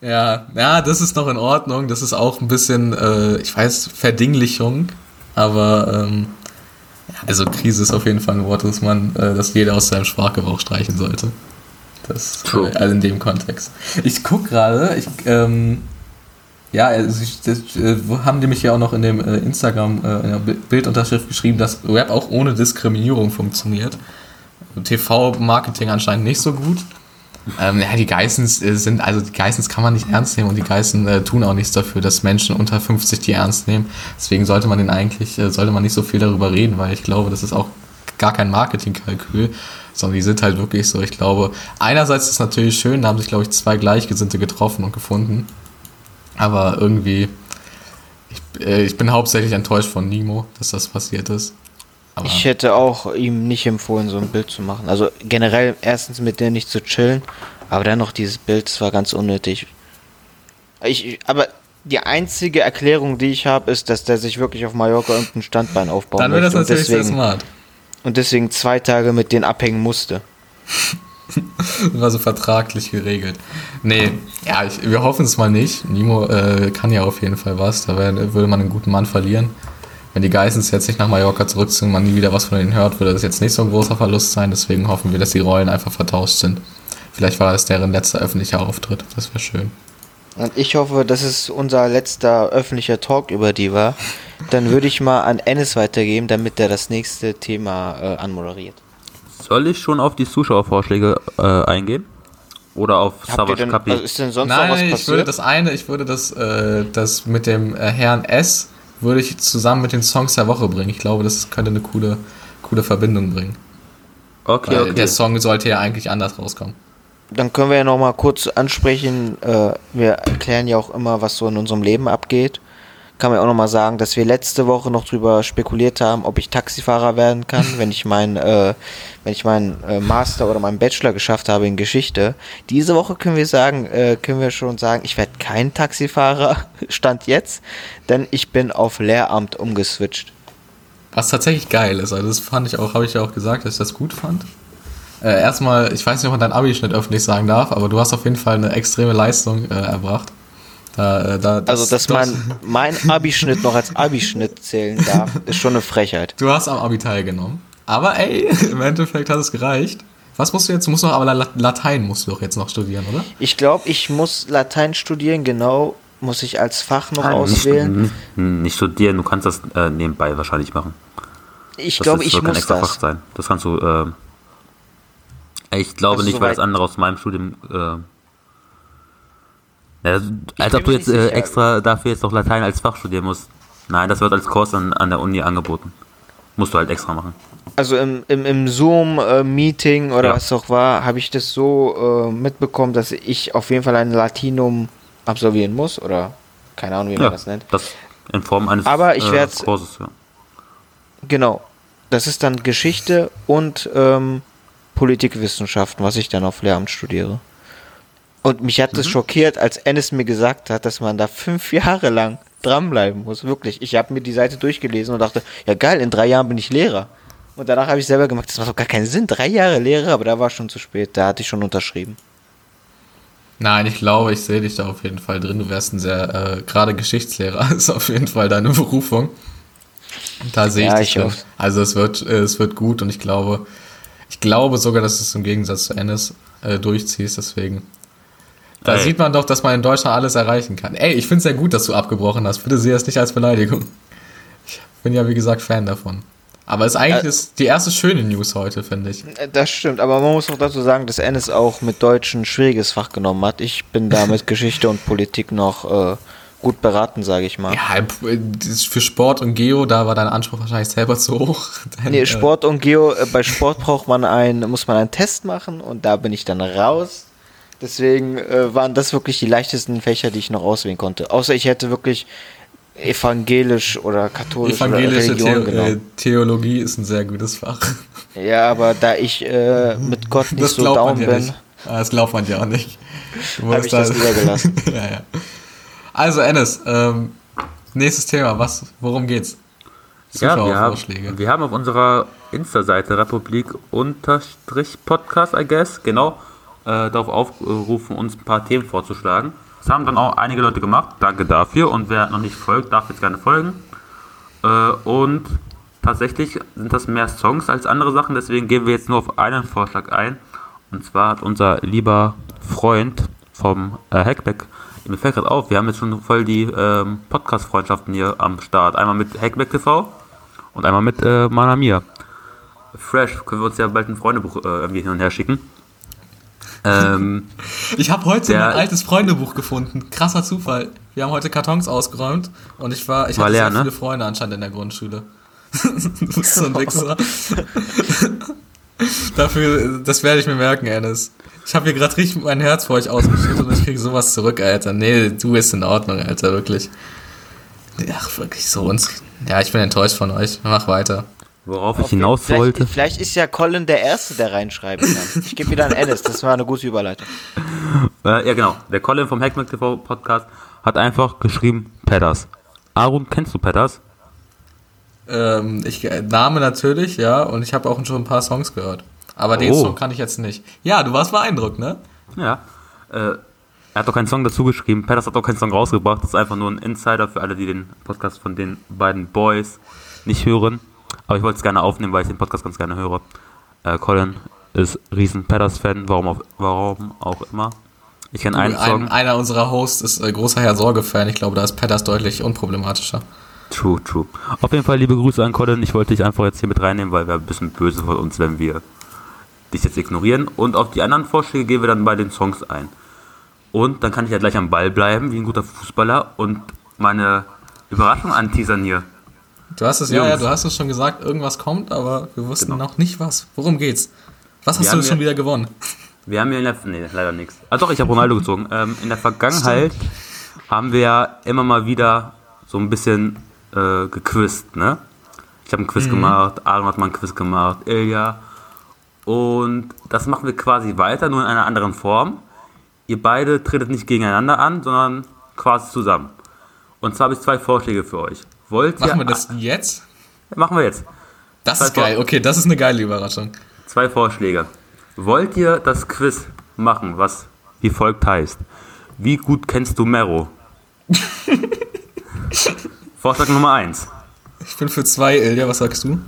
Ja, ja, das ist noch in Ordnung. Das ist auch ein bisschen, äh, ich weiß, Verdinglichung, aber ähm, also Krise ist auf jeden Fall ein Wort, das man, äh, das jeder aus seinem Sprachgebrauch streichen sollte. Das True. Äh, in dem Kontext. Ich gucke gerade, ich, ähm, ja, also ich, das, äh, haben die mich ja auch noch in dem äh, Instagram äh, in der Bildunterschrift geschrieben, dass Rap auch ohne Diskriminierung funktioniert. TV-Marketing anscheinend nicht so gut. Ähm, ja, die Geissens äh, sind, also die Geissens kann man nicht ernst nehmen und die Geißen äh, tun auch nichts dafür, dass Menschen unter 50 die ernst nehmen. Deswegen sollte man den eigentlich, äh, sollte man nicht so viel darüber reden, weil ich glaube, das ist auch gar kein Marketingkalkül, sondern die sind halt wirklich so. Ich glaube, einerseits ist es natürlich schön, da haben sich, glaube ich, zwei Gleichgesinnte getroffen und gefunden. Aber irgendwie, ich, äh, ich bin hauptsächlich enttäuscht von Nemo, dass das passiert ist. Aber Ich hätte auch ihm nicht empfohlen, so ein Bild zu machen. Also generell erstens mit der nicht zu chillen, aber dann noch dieses Bild, das war ganz unnötig. Ich, aber die einzige Erklärung, die ich habe, ist, dass der sich wirklich auf Mallorca irgendein Standbein aufbauen dann wäre das möchte und natürlich sehr deswegen, smart. und deswegen zwei Tage mit denen abhängen musste. War so vertraglich geregelt. Nee, ja, ich, wir hoffen es mal nicht. Nimo äh, kann ja auf jeden Fall was. Da wär, würde man einen guten Mann verlieren. Wenn die Geissens jetzt nicht nach Mallorca zurückziehen und man nie wieder was von denen hört, würde das jetzt nicht so ein großer Verlust sein. Deswegen hoffen wir, dass die Rollen einfach vertauscht sind. Vielleicht war es deren letzter öffentlicher Auftritt. Das wäre schön. Und ich hoffe, dass es unser letzter öffentlicher Talk über die war. Dann würde ich mal an Ennis weitergeben, damit er das nächste Thema äh, anmoderiert. Soll ich schon auf die Zuschauervorschläge äh, eingehen? Oder auf Savage Capi? also ist denn sonst Nein, noch was ich passiert? würde das eine, ich würde das, äh, das mit dem äh, Herrn S. würde ich zusammen mit den Songs der Woche bringen. Ich glaube, das könnte eine coole, coole Verbindung bringen. okay, Weil okay. der Song sollte ja eigentlich anders rauskommen. Dann können wir ja noch mal kurz ansprechen. Äh, wir erklären ja auch immer, was so in unserem Leben abgeht. Kann man auch noch mal sagen, dass wir letzte Woche noch drüber spekuliert haben, ob ich Taxifahrer werden kann, wenn ich meinen, äh, wenn ich meinen äh, Master oder meinen Bachelor geschafft habe in Geschichte. Diese Woche können wir sagen, äh, können wir schon sagen, ich werde kein Taxifahrer stand jetzt, denn ich bin auf Lehramt umgeswitcht. Was tatsächlich geil ist, also das fand ich auch, habe ich ja auch gesagt, dass ich das gut fand. Äh, erstmal, ich weiß nicht, ob man deinen Abischnitt öffentlich sagen darf, aber du hast auf jeden Fall eine extreme Leistung äh, erbracht. Da, äh, da, das, Also, dass man mein Abischnitt noch als Abischnitt zählen darf, ist schon eine Frechheit. Du hast am Abi teilgenommen. Aber ey, im Endeffekt hat es gereicht. Was musst du jetzt? Du musst noch, aber La- Latein musst du doch jetzt noch studieren, oder? Ich glaube, ich muss Latein studieren, genau, muss ich als Fach noch Nein, auswählen. Nicht, nicht studieren, du kannst das äh, nebenbei wahrscheinlich machen. Ich Das glaube, ist- ich soll kein muss extra Fach das. sein. Das kannst du. Äh, ich glaube Also nicht, weil das soweit- andere aus meinem Studium. Äh, ja, als ob du jetzt äh, extra dafür jetzt noch Latein als Fach studieren musst. Nein, das wird als Kurs an, an der Uni angeboten. Musst du halt extra machen. Also im, im, im Zoom-Meeting oder Ja. was auch war, habe ich das so äh, mitbekommen, dass ich auf jeden Fall ein Latinum absolvieren muss oder keine Ahnung, wie man Ja, das nennt. das in Form eines Aber ich äh, Kurses. Ja. Genau. Das ist dann Geschichte und ähm, Politikwissenschaften, was ich dann auf Lehramt studiere. Und mich hat Mhm. das schockiert, als Ennis mir gesagt hat, dass man da fünf Jahre lang dranbleiben muss. Wirklich. Ich habe mir die Seite durchgelesen und dachte, ja geil, in drei Jahren bin ich Lehrer. Und danach habe ich selber gemacht, das macht doch gar keinen Sinn. Drei Jahre Lehrer, aber da war schon zu spät. Da hatte ich schon unterschrieben. Nein, ich glaube, ich sehe dich da auf jeden Fall drin. Du wärst ein sehr, äh, gerade Geschichtslehrer ist auf jeden Fall deine Berufung. Da sehe Ja, ich dich ich drin. hoffe. Also es wird, äh, es wird gut und ich glaube, ich glaube sogar, dass du es im Gegensatz zu Ennis äh, durchziehst, deswegen. Da Ey. sieht man doch, dass man in Deutschland alles erreichen kann. Ey, ich finde es sehr gut, dass du abgebrochen hast. Bitte sehe das nicht als Beleidigung. Ich bin ja, wie gesagt, Fan davon. Aber es ist eigentlich Ä- ist die erste schöne News heute, finde ich. Äh, Das stimmt, aber man muss auch dazu sagen, dass Ennis auch mit Deutsch ein schwieriges Fach genommen hat. Ich bin da mit Geschichte und Politik noch äh, gut beraten, sage ich mal. Ja, äh, das- für Sport und Geo, da war dein Anspruch wahrscheinlich selber zu hoch. Dein, Nee, äh, Sport und Geo, äh, bei Sport braucht man ein, muss man einen Test machen und da bin ich dann raus. Deswegen äh, waren das wirklich die leichtesten Fächer, die ich noch auswählen konnte. Außer ich hätte wirklich evangelisch oder katholisch Evangelische oder Religion Theo äh, genommen. Theologie ist ein sehr gutes Fach. Ja, aber da ich äh, mit Gott nicht Das so down man dir bin, nicht. Ah, Das glaubt man dir auch nicht. Du habe ich das da- lieber gelassen. ja, ja. Also, Ennis, ähm, nächstes Thema. Was, worum geht's? Ja, wir haben, wir haben auf unserer Insta-Seite Republik unterstrich Podcast, I guess, genau, äh, darauf aufgerufen, uns ein paar Themen vorzuschlagen. Das haben dann auch einige Leute gemacht. Danke dafür. Und wer noch nicht folgt, darf jetzt gerne folgen. Äh, und tatsächlich sind das mehr Songs als andere Sachen. Deswegen gehen wir jetzt nur auf einen Vorschlag ein. Und zwar hat unser lieber Freund vom äh, Hackback, mir fällt gerade auf, wir haben jetzt schon voll die ähm, Podcast-Freundschaften hier am Start. Einmal mit Hackback TV und einmal mit äh, Manamir. fresh. Können wir uns ja bald ein Freundebuch äh, irgendwie hin und her schicken. Ähm, Ich habe heute Der- mein altes Freundebuch gefunden. Krasser Zufall. Wir haben heute Kartons ausgeräumt und ich war, ich hatte leer, sehr ne? viele Freunde anscheinend in der Grundschule. du bist so ein Wichser. Dafür, das werde ich mir merken, Ennis. Ich habe hier gerade richtig mein Herz vor euch ausgeschüttet und ich kriege sowas zurück, Alter. Nee, du bist in Ordnung, Alter, wirklich. Ach, wirklich so uns. Ja, ich bin enttäuscht von euch. Mach weiter. Worauf ich hinaus vielleicht, wollte. Vielleicht ist ja Colin der Erste, der reinschreiben kann. Ich gebe wieder an Alice, das war eine gute Überleitung. Äh, ja, genau. Der Colin vom Hackmack TV Podcast hat einfach geschrieben Pedders. Aaron, kennst du Pedders? Ähm, ich, äh, Name natürlich, ja, und ich habe auch schon ein paar Songs gehört. Aber den Oh. Song kann ich jetzt nicht. Ja, du warst beeindruckt, ne? Ja. Äh, er hat doch keinen Song dazu geschrieben. Pedders hat auch keinen Song rausgebracht. Das ist einfach nur ein Insider für alle, die den Podcast von den beiden Boys nicht hören. Aber ich wollte es gerne aufnehmen, weil ich den Podcast ganz gerne höre. Äh, Colin ist riesen Pedders-Fan, warum, auch- warum auch immer. Ich kenne einen Song. Ein, einer unserer Hosts ist äh, großer Herr Sorge-Fan. Ich glaube, da ist Petters deutlich unproblematischer. True, true. Auf jeden Fall liebe Grüße an Colin. Ich wollte dich einfach jetzt hier mit reinnehmen, weil wir ein bisschen böse von uns, wenn wir dich jetzt ignorieren. Und auf die anderen Vorschläge gehen wir dann bei den Songs ein. Und dann kann ich ja gleich am Ball bleiben, wie ein guter Fußballer und meine Überraschung anteasern hier. Du hast es, ja, ja, du hast es schon gesagt, irgendwas kommt, aber wir wussten Genau. noch nicht was. Worum geht's? Was Wir hast du haben schon wieder gewonnen? Wir haben ja in der. Nee, leider nichts. Ah, doch, ich habe Ronaldo gezogen. Ähm, in der Vergangenheit haben wir ja immer mal wieder so ein bisschen äh, gequizt, ne? Ich habe einen Quiz gemacht, Aaron hat mal einen Quiz gemacht, Ilja. Und das machen wir quasi weiter, nur in einer anderen Form. Ihr beide tretet nicht gegeneinander an, sondern quasi zusammen. Und zwar habe ich zwei Vorschläge für euch. Wollt ihr. Machen wir das jetzt? Machen wir jetzt. Das Zwei ist geil. Okay, das ist eine geile Überraschung. Zwei Vorschläge. Wollt ihr das Quiz machen, was wie folgt heißt? Wie gut kennst du Mero? Vorschlag Nummer eins. Ich bin für zwei, Ilja, was sagst du?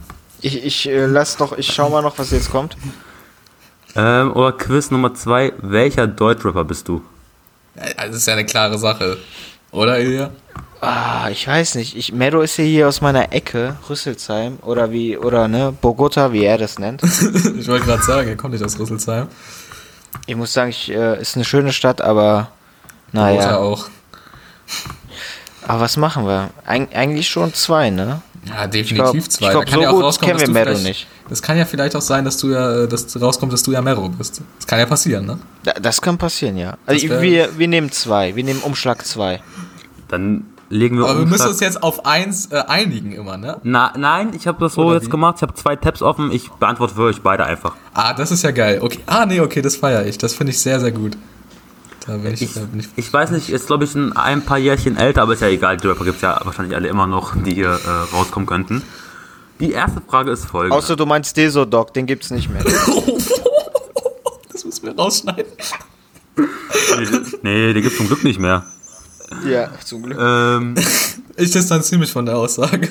Ich, ich äh, lass doch, ich schau mal noch, was jetzt kommt. Ähm, oder Quiz Nummer zwei. Welcher Deutschrapper bist du? Ja, Das ist ja eine klare Sache. Oder, Ilja? Ah, ich weiß nicht. Ich, Meadow ist ja hier aus meiner Ecke, Rüsselsheim, oder wie, oder ne, Bogota, wie er das nennt. Ich wollte gerade sagen, er kommt nicht aus Rüsselsheim. Ich muss sagen, ich, äh, ist eine schöne Stadt, aber naja. auch. Aber was machen wir? Eig eigentlich schon zwei, ne? Ja, definitiv glaub- zwei. ich glaub, Da kann so ja auch gut rauskommen, kennen dass wir du Mero vielleicht- nicht. Das kann ja vielleicht auch sein, dass du ja, äh, dass rauskommt, dass du ja Mero bist. Das kann ja passieren, ne? Da, das kann passieren, ja. Also wär- wir, wir nehmen zwei. Wir nehmen Umschlag zwei. Dann legen wir Aber wir müssen uns jetzt auf eins äh, einigen immer, ne? Na, nein, ich habe das so Oder jetzt wie? gemacht. Ich habe zwei Tabs offen. Ich beantworte für euch beide einfach. Ah, das ist ja geil. Okay. Ah, nee, okay, das feiere ich. Das finde ich sehr, sehr gut. Da bin ich, Ich, da bin ich ich weiß nicht, ist glaube ich ein, ein paar Jährchen älter, aber ist ja egal. Die Rapper gibt es ja wahrscheinlich alle immer noch, die hier äh, rauskommen könnten. Die erste Frage ist folgende. Außer du meinst Desodog, den gibt's nicht mehr. Das müssen wir rausschneiden. nee, die gibt es zum Glück nicht mehr. Ja, zum Glück. Ähm, Ich distanziere mich von der Aussage.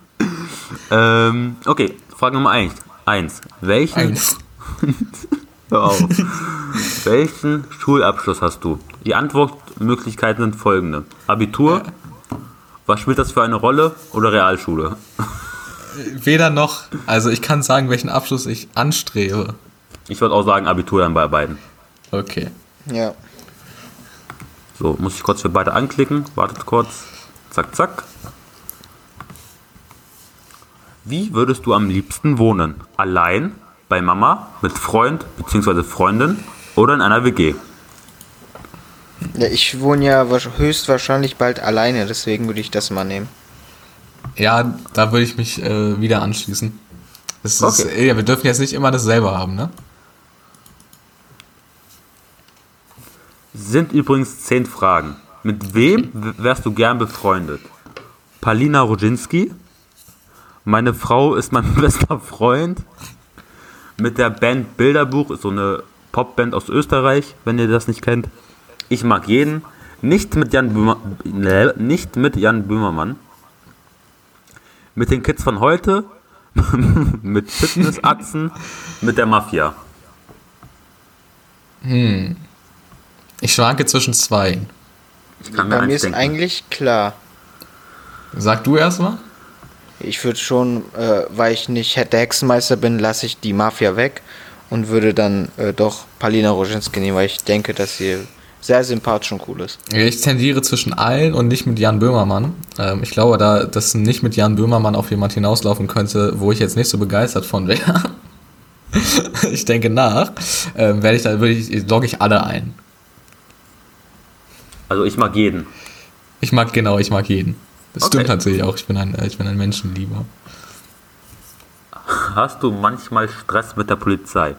ähm, okay, Frage Nummer 1. Eins. Welchen, Eins. Hör auf. Welchen Schulabschluss hast du? Die Antwortmöglichkeiten sind folgende. Abitur, was spielt das für eine Rolle oder Realschule? Weder noch. Also ich kann sagen, welchen Abschluss ich anstrebe. Ich würde auch sagen Abitur dann bei beiden. Okay. Ja. So, muss ich kurz für beide anklicken. Wartet kurz. Zack, zack. Wie würdest du am liebsten wohnen? Allein, bei Mama, mit Freund bzw. Freundin oder in einer WG? ja. Ich wohne ja wahrsch- höchstwahrscheinlich bald alleine, deswegen würde ich das mal nehmen. Ja, da würde ich mich äh, wieder anschließen. Das ist, Okay. ja, wir dürfen jetzt nicht immer dasselbe haben, ne? Sind übrigens zehn Fragen. Mit wem wärst du gern befreundet? Palina Rodzinski? Meine Frau ist mein bester Freund. Mit der Band Bilderbuch, ist so eine Popband aus Österreich, wenn ihr das nicht kennt. Ich mag jeden. Nicht mit Jan, Böhmer, nicht mit Jan Böhmermann. Mit den Kids von heute. mit Fitnessatzen. mit der Mafia. Ich schwanke zwischen zwei. Ich kann Bei eins mir ist denken. eigentlich klar. Sag du erstmal. Ich würde schon, äh, weil ich nicht der Hexenmeister bin, lasse ich die Mafia weg und würde dann äh, doch Palina Roginski nehmen, weil ich denke, dass sie sehr sympathisch und cool ist. Ich tendiere zwischen allen und nicht mit Jan Böhmermann. Ähm, ich glaube, da das nicht mit Jan Böhmermann auf jemand hinauslaufen könnte, wo ich jetzt nicht so begeistert von wäre. ich denke nach, ähm, werde ich da würde ich logge ich alle ein. Also ich mag jeden. Ich mag genau, ich mag jeden. Das Okay. stimmt tatsächlich auch. Ich bin ein ich bin ein Menschenlieber. Hast du manchmal Stress mit der Polizei?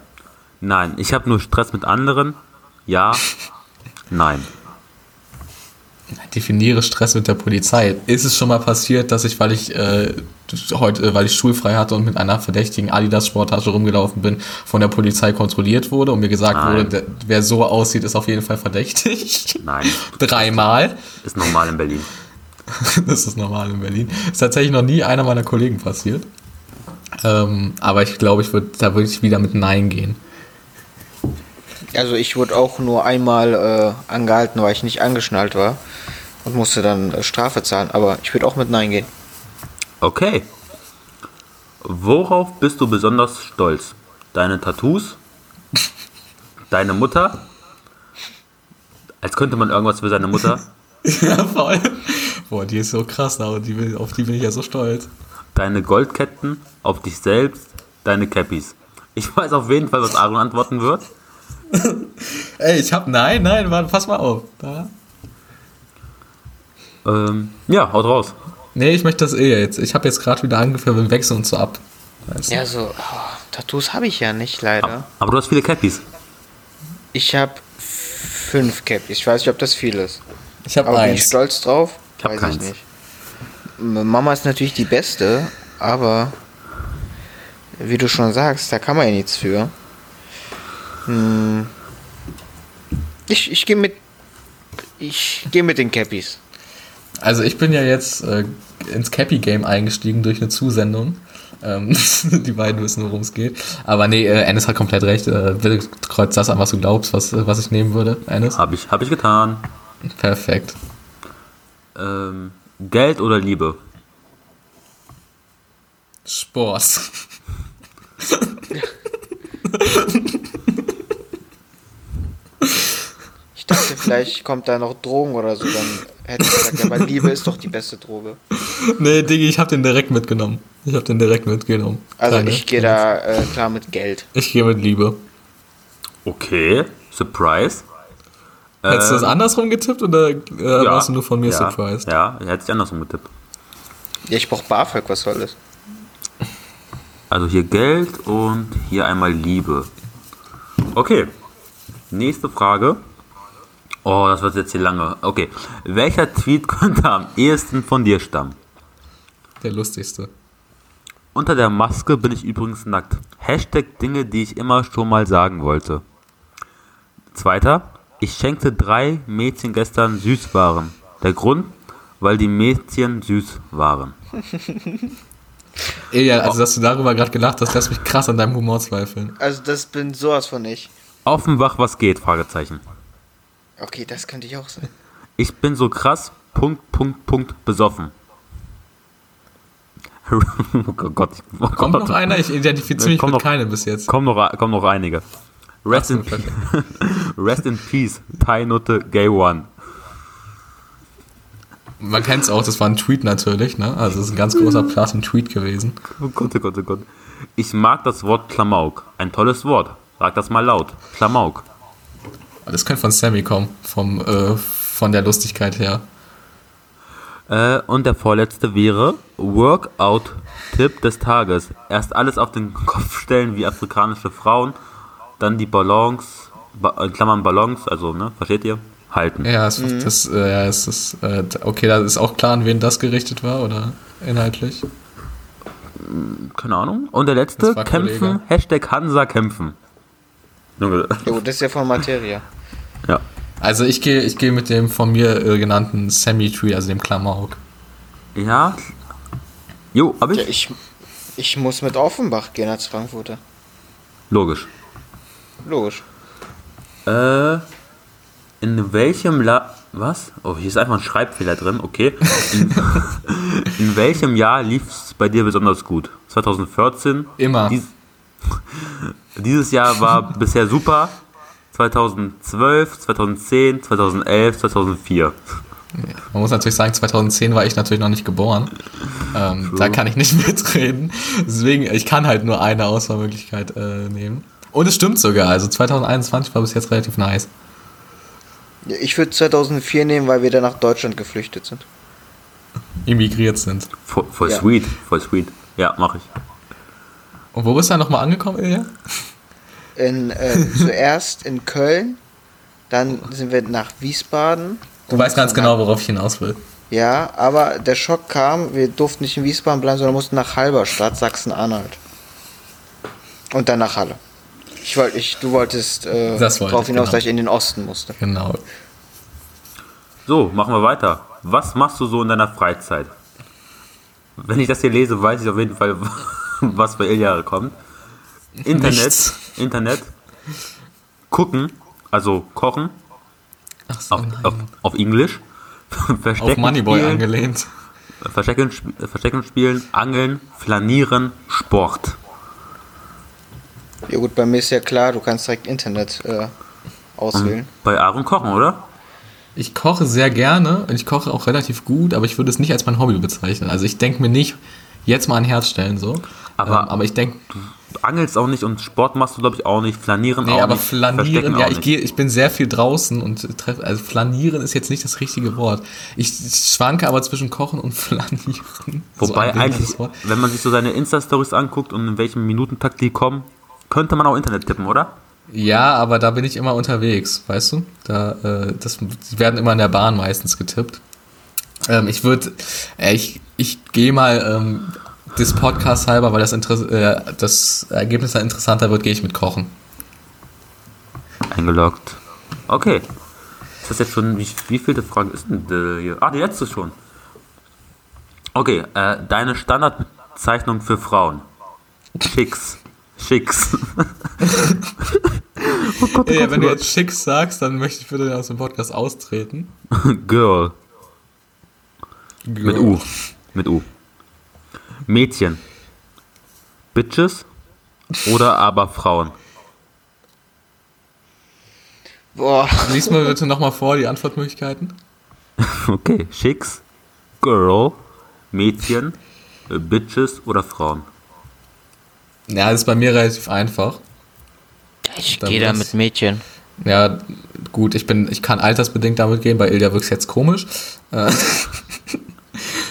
Nein. Ich habe nur Stress mit anderen? Ja. Nein. Definiere Stress mit der Polizei. Ist es schon mal passiert, dass ich, weil ich äh, heute, äh, weil ich schulfrei hatte und mit einer verdächtigen Adidas-Sporttasche rumgelaufen bin, von der Polizei kontrolliert wurde und mir gesagt Nein. wurde, der, wer so aussieht, ist auf jeden Fall verdächtig? Nein. Dreimal. Ist normal in Berlin. Das ist normal in Berlin. Ist tatsächlich noch nie einer meiner Kollegen passiert. Ähm, aber ich glaube, ich würde, da würde ich wieder mit Nein gehen. Also ich wurde auch nur einmal äh, angehalten, weil ich nicht angeschnallt war und musste dann äh, Strafe zahlen, aber ich würde auch mit Nein gehen. Okay. Worauf bist du besonders stolz? Deine Tattoos? Deine Mutter? Als könnte man irgendwas für seine Mutter. ja, voll. Boah, die ist so krass, aber die, will- auf die bin ich ja so stolz. Deine Goldketten? Auf dich selbst? Deine Cappies? Ich weiß auf jeden Fall, was Aaron antworten wird. Ey, ich hab, nein, nein, Mann, pass mal auf. Da. Ähm, ja, haut raus. Nee, ich möchte das eh jetzt. Ich habe jetzt gerade wieder angefangen, wir wechseln uns so ab. Weißt du? Ja, so oh, Tattoos habe ich ja nicht leider. Aber du hast viele Cappies. Ich habe fünf Cappies. Ich weiß nicht, ob das viel ist. ich habe Aber bin ich eins. stolz drauf? Ich hab Weiß keins. ich nicht. Mama ist natürlich die beste, aber wie du schon sagst, da kann man ja nichts für. Hm. Ich, ich gehe mit. Ich gehe mit den Cappies. Also ich bin ja jetzt äh, ins Cappy-Game eingestiegen durch eine Zusendung. Ähm, die beiden wissen, worum es geht. Aber nee, äh, Ennis hat komplett recht. Äh, bitte kreuz das an, was du glaubst, was, was ich nehmen würde, Ennis. Hab ich, hab ich getan. Perfekt. Ähm, Geld oder Liebe? Sport. dachte, vielleicht kommt da noch Drogen oder so. Dann hätte ich gesagt, ja, aber Liebe ist doch die beste Droge. nee, Diggi, ich habe den direkt mitgenommen. Ich habe den direkt mitgenommen. Also Keine- ich gehe da äh, klar mit Geld. Ich gehe mit Liebe. Okay, Surprise. Hättest du das Ähm, andersrum getippt oder äh, warst du nur von mir ja, surprised? Ja, hätte ich andersrum getippt. Ja, ich brauch BAföG, was soll das? Also hier Geld und hier einmal Liebe. Okay. Nächste Frage. Oh, das wird jetzt hier lange. Okay. Welcher Tweet könnte am ehesten von dir stammen? Der lustigste. Unter der Maske bin ich übrigens nackt. Hashtag Dinge, die ich immer schon mal sagen wollte. Zweiter. Ich schenkte drei Mädchen gestern Süßwaren. Der Grund? Weil die Mädchen süß waren. Ey, ja, also dass du darüber gerade gelacht hast, lässt mich krass an deinem Humor zweifeln. Also das bin sowas von ich. Offenbach, was geht? Fragezeichen. Okay, das könnte ich auch sein. Ich bin so krass, Punkt, Punkt, Punkt, besoffen. oh Gott, ich, oh Kommt Gott. noch einer? Ich identifiziere mich Kommt mit noch- keinem bis jetzt. Kommen noch, kommen noch einige. Rest in, Rest in Peace, Thai Nutte, Gay One. Man kennt es auch, das war ein Tweet natürlich, ne? Also es ist ein ganz großer Platz im Tweet gewesen. Oh Gott, oh Gott, oh Gott. Ich mag das Wort Klamauk. Ein tolles Wort. Sag das mal laut. Klamauk. Das könnte von Sammy kommen, vom, äh, von der Lustigkeit her. Äh, und der vorletzte wäre Workout-Tipp des Tages. Erst alles auf den Kopf stellen wie afrikanische Frauen, dann die Ballons, ba in Klammern Ballons, also, ne, versteht ihr? Halten. Ja, es, das, äh, ja, es ist, äh, okay, da ist auch klar, an wen das gerichtet war, oder inhaltlich. Keine Ahnung. Und der letzte, Das kämpfen, Kollege. Hashtag Hansa kämpfen. Junge. Gut, das ist ja von Materia. Ja. Also ich gehe ich gehe mit dem von mir äh, genannten Sammy-Tree, also dem Klamauk. Ja. Jo, hab ich? Ja, ich, ich muss mit Offenbach gehen als Frankfurter. Logisch. Logisch. Äh, in welchem La... Was? Oh, hier ist einfach ein Schreibfehler drin, okay. In, In welchem Jahr lief es bei dir besonders gut? 2014? Immer. Dies, dieses Jahr war bisher super. 2012, 2010, 2011, 2004. Man muss natürlich sagen, 2010 war ich natürlich noch nicht geboren. Ähm, da kann ich nicht mitreden. Deswegen, ich kann halt nur eine Auswahlmöglichkeit äh, nehmen. Und es stimmt sogar. Also 2021 war bis jetzt relativ nice. Ich würde 2004 nehmen, weil wir dann nach Deutschland geflüchtet sind. Immigriert sind. Voll, voll Ja. sweet, voll sweet. Ja, mache ich. Und wo bist du dann nochmal angekommen, Ilja? In, äh, zuerst in Köln, dann sind wir nach Wiesbaden. Du weißt ganz genau, worauf ich hinaus will. Ja, aber der Schock kam, wir durften nicht in Wiesbaden bleiben, sondern mussten nach Halberstadt, Sachsen-Anhalt. Und dann nach Halle. Ich wollte, ich, du wolltest äh, Das wollte darauf ich, hinaus, genau. dass ich in den Osten musste. Genau. So, machen wir weiter. Was machst du so in deiner Freizeit? Wenn ich das hier lese, weiß ich auf jeden Fall, was bei Ilja kommt. Internet, Nichts. Internet, gucken, also kochen, Ach so, auf, nein. auf, auf Englisch, Auf Verstecken Moneyboy spielen, angelehnt. Verstecken, Verstecken spielen, Angeln, Flanieren, Sport. Ja gut, bei mir ist ja klar, du kannst direkt Internet äh, auswählen. Bei Aaron kochen, oder? Ich koche sehr gerne und ich koche auch relativ gut, aber ich würde es nicht als mein Hobby bezeichnen. Also ich denke mir nicht, jetzt mal ein Herz stellen so. Aber- ähm, aber ich denke, Du angelst auch nicht und Sport machst du, glaube ich, auch nicht. Flanieren nee, auch aber nicht. flanieren, ja, ich gehe, ich bin sehr viel draußen und treffe, also flanieren ist jetzt nicht das richtige Wort. Ich schwanke aber zwischen Kochen und flanieren. So Wobei behindertes eigentlich, Wort. wenn man sich so seine Insta-Stories anguckt und in welchem Minutentakt die kommen, könnte man auch Internet tippen, oder? Ja, aber da bin ich immer unterwegs, weißt du? Da, äh, das, die werden immer in der Bahn meistens getippt. Ähm, ich würde, äh, ich, ich gehe mal ähm, des Podcasts halber, weil das, Interess äh, das Ergebnis dann interessanter wird, gehe ich mit Kochen. Eingeloggt. Okay. Ist das jetzt schon, wie, wie viele Frage ist denn die hier? Ah, die letzte schon. Okay, äh, deine Standardbezeichnung für Frauen. Schicks. Schicks. Ja, wenn du jetzt schick sagst, dann möchte ich bitte aus dem Podcast austreten. Girl. Mit U. Mit U. Mädchen. Bitches. Oder aber Frauen. Boah, Lies mal bitte nochmal vor die Antwortmöglichkeiten. Okay. Schicks. Girl. Mädchen. Bitches oder Frauen. Ja, das ist bei mir relativ einfach. ich gehe da mit Mädchen. Ja, gut, ich bin, ich kann altersbedingt damit gehen, bei Ilja wirkt jetzt komisch. Äh,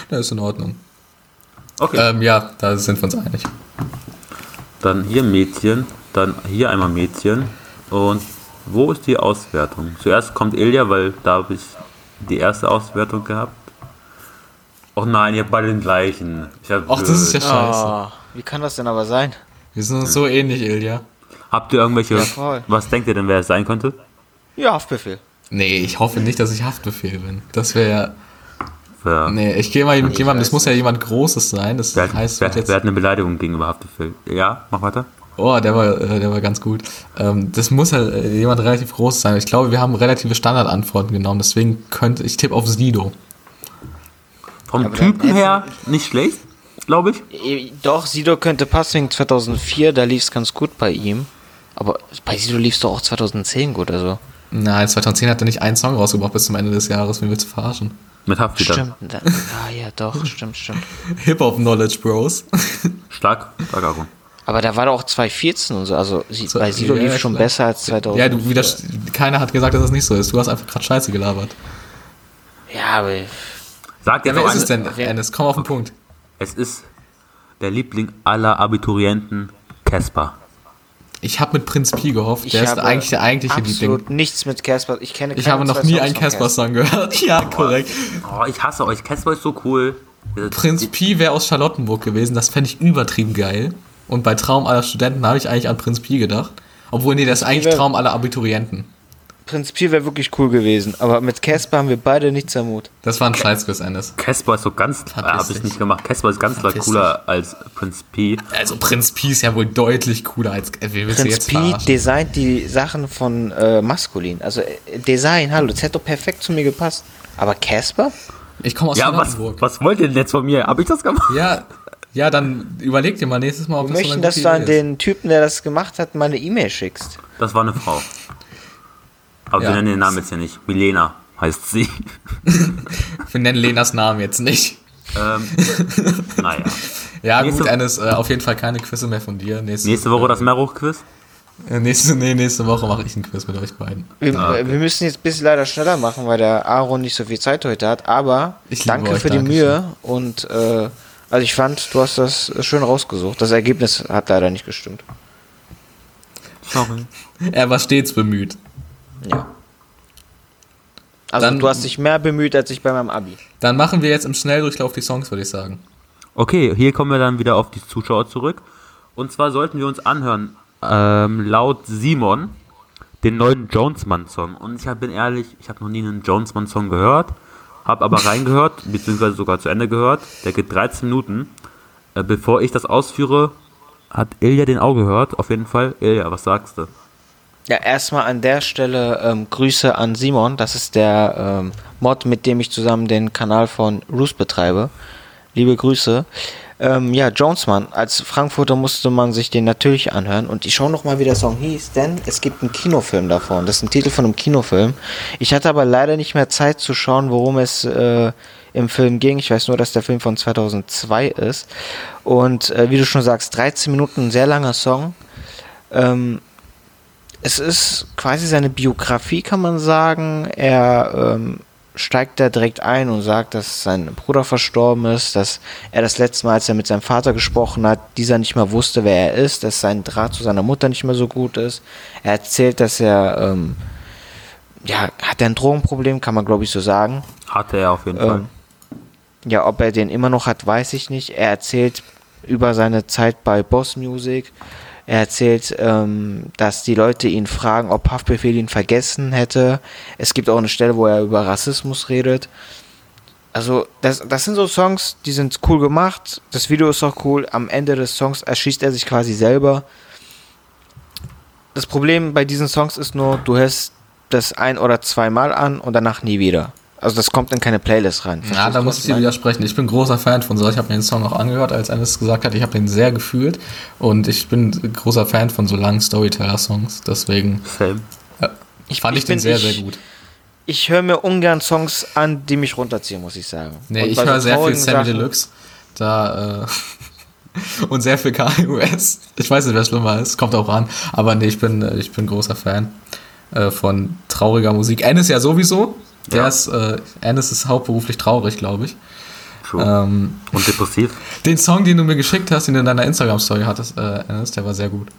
das ist in Ordnung. Okay. Ähm, ja, da sind wir uns einig. Dann hier Mädchen, dann hier einmal Mädchen. Und wo ist die Auswertung? Zuerst kommt Ilja, weil da habe ich die erste Auswertung gehabt. Oh nein, ihr habt beide den gleichen. Ach, das ist ja scheiße. Ah, wie kann das denn aber sein? Wir sind uns so ähnlich, Ilja. Habt ihr irgendwelche. Ja, was denkt ihr denn, wer es sein könnte? Ja, Haftbefehl. Nee, ich hoffe nicht, dass ich Haftbefehl bin. Das wäre ja. Wer, Nee, ich gehe mal mit jemandem, das weiß muss ja jemand Großes sein. Das wer, hat- heißt, wer, jetzt. wer hat eine Beleidigung gegenüber Haftbefehl? Ja, mach weiter. Oh, der war, äh, der war ganz gut. Ähm, das muss ja äh, jemand relativ groß sein. Ich glaube, wir haben relative Standardantworten genommen, deswegen könnte ich tippe auf Sido. Vom Aber Typen her nicht schlecht, glaube ich. Eh, Doch, Sido könnte passen wegen 2004, da lief es ganz gut bei ihm. Aber bei Sido lief es doch auch 2010 gut, also. Nein, 2010 hat er nicht einen Song rausgebracht bis zum Ende des Jahres, wie wir zu verarschen. Mit Hafti dann. Stimmt. Da, ah, ja, doch, stimmt, stimmt. Hip-Hop-Knowledge, Bros. Stark, stark Aaron. Aber da war doch auch 2014 und so, also sie, So, bei Sido ja, lief schon klar. besser als 2000. ja, du wieder, keiner hat gesagt, dass das nicht so ist. Du hast einfach gerade Scheiße gelabert. Ja, aber Sag Ja, jetzt wer ist es denn, wer- Ennis? Komm auf den Punkt. Es ist der Liebling aller Abiturienten, Casper. Ich habe mit Prinz Pi gehofft. ich Der ist eigentlich der eigentliche absolut Liebling. nichts mit Casper. Ich kenne Ich habe noch nie einen. Casper-Song gehört. Ja, korrekt. Oh, ich hasse euch. Casper ist so cool. Prinz Pi wäre aus Charlottenburg gewesen. Das fände ich übertrieben geil. Und bei Traum aller Studenten habe ich eigentlich an Prinz Pi gedacht. Obwohl, nee, das ist eigentlich Traum aller Abiturienten. Prinz Pi wäre wirklich cool gewesen, aber mit Casper haben wir beide nichts am Hut. Das war ein Scheißquiz, Ennis. Casper ist so ganz. Äh, Verpiss hab ich nicht gemacht. Casper ist ganz klar cooler als Prinz P. Also Prinz Pi ist ja wohl deutlich cooler als... Äh, wie Prinz jetzt verarschen? designt die Sachen von äh, Maskulin. Also äh, Design, hallo, das hätte doch perfekt zu mir gepasst. Aber Casper? Ich komme aus Ja, was, was wollt ihr denn jetzt von mir? Hab ich das gemacht? Ja, ja, dann überleg dir mal nächstes Mal, ob Wir das so möchten, eine dass du an den Typen, der das gemacht hat, mal eine E-Mail schickst. Das war eine Frau. Aber Ja. wir nennen den Namen jetzt ja nicht. Milena heißt sie. Wir nennen Lenas Namen jetzt nicht. ähm, naja. Ja, Nächste- gut, Ennis, äh, auf jeden Fall keine Quizze mehr von dir. Nächste, Nächste Woche das Meerhoch-Quiz. Äh, nächste, nee, nächste Woche mache ich ein Quiz mit euch beiden. Wir, Ah, okay. wir müssen jetzt ein bisschen leider schneller machen, weil der Aaron nicht so viel Zeit heute hat. Aber Ich danke euch, für die. Mühe. Und äh, also ich fand, du hast das schön rausgesucht. Das Ergebnis hat leider nicht gestimmt. Sorry. Er war stets bemüht. Ja. Also Dann- du hast dich mehr bemüht als ich bei meinem Abi. Dann machen wir jetzt im Schnelldurchlauf die Songs, würde ich sagen. Okay, hier kommen wir dann wieder auf die Zuschauer zurück. Und zwar sollten wir uns anhören, ähm, laut Simon, den neuen Jonesman-Song. Und ich bin ehrlich, ich habe noch nie einen Jonesman-Song gehört, habe aber reingehört, beziehungsweise sogar zu Ende gehört. Der geht 13 Minuten. Äh, bevor ich das ausführe, hat Ilja den auch gehört, auf jeden Fall. Ilja, was sagst du? Ja, erstmal an der Stelle ähm, Grüße an Simon. Das ist der ähm, Mod, mit dem ich zusammen den Kanal von Roos betreibe. Liebe Grüße. Ähm, ja, Jonesman. Als Frankfurter musste man sich den natürlich anhören. Und ich schaue noch mal, wie der Song hieß, denn es gibt einen Kinofilm davon. Das ist ein Titel von einem Kinofilm. Ich hatte aber leider nicht mehr Zeit zu schauen, worum es äh, im Film ging. Ich weiß nur, dass der Film von 2002 ist. Und äh, wie du schon sagst, 13 Minuten, ein sehr langer Song. Ähm, es ist quasi seine Biografie, kann man sagen. Er ähm, steigt da direkt ein und sagt, dass sein Bruder verstorben ist, dass er das letzte Mal, als er mit seinem Vater gesprochen hat, dieser nicht mehr wusste, wer er ist, dass sein Draht zu seiner Mutter nicht mehr so gut ist. Er erzählt, dass er, ähm, ja, hat er ein Drogenproblem, kann man glaube ich so sagen. Hatte er auf jeden Fall. Ähm, ja, ob er den immer noch hat, weiß ich nicht. Er erzählt über seine Zeit bei Boss Music. Er erzählt, ähm, dass die Leute ihn fragen, ob Haftbefehl ihn vergessen hätte. Es gibt auch eine Stelle, wo er über Rassismus redet. Also, das, das sind so Songs, die sind cool gemacht. Das Video ist auch cool. Am Ende des Songs erschießt er sich quasi selber. Das Problem bei diesen Songs ist nur, du hörst das ein oder zweimal an und danach nie wieder. Also das kommt in keine Playlist rein. Ja, da muss ich dir widersprechen. Ich bin großer Fan von so. Ich habe mir den Song auch angehört, als Ennis gesagt hat. Ich habe den sehr gefühlt. Und ich bin großer Fan von so langen Storyteller-Songs. Deswegen Same. Ich, fand ich, den bin- sehr, ich, sehr gut. Ich höre mir ungern Songs an, die mich runterziehen, muss ich sagen. Nee, Und ich bei so höre sehr viel Sammy Sachen- Deluxe. Da, äh, und sehr viel KUS. Ich weiß nicht, wer schlimmer ist. Kommt auch an. Aber nee, ich bin, äh, ich bin großer Fan äh, von trauriger Musik. Ennis ja sowieso. Der Ja. ist, äh, Ennis ist hauptberuflich traurig, glaube ich. Ähm, Und depressiv. den Song, den du mir geschickt hast, den du in deiner Instagram-Story hattest, äh, Ennis, der war sehr gut.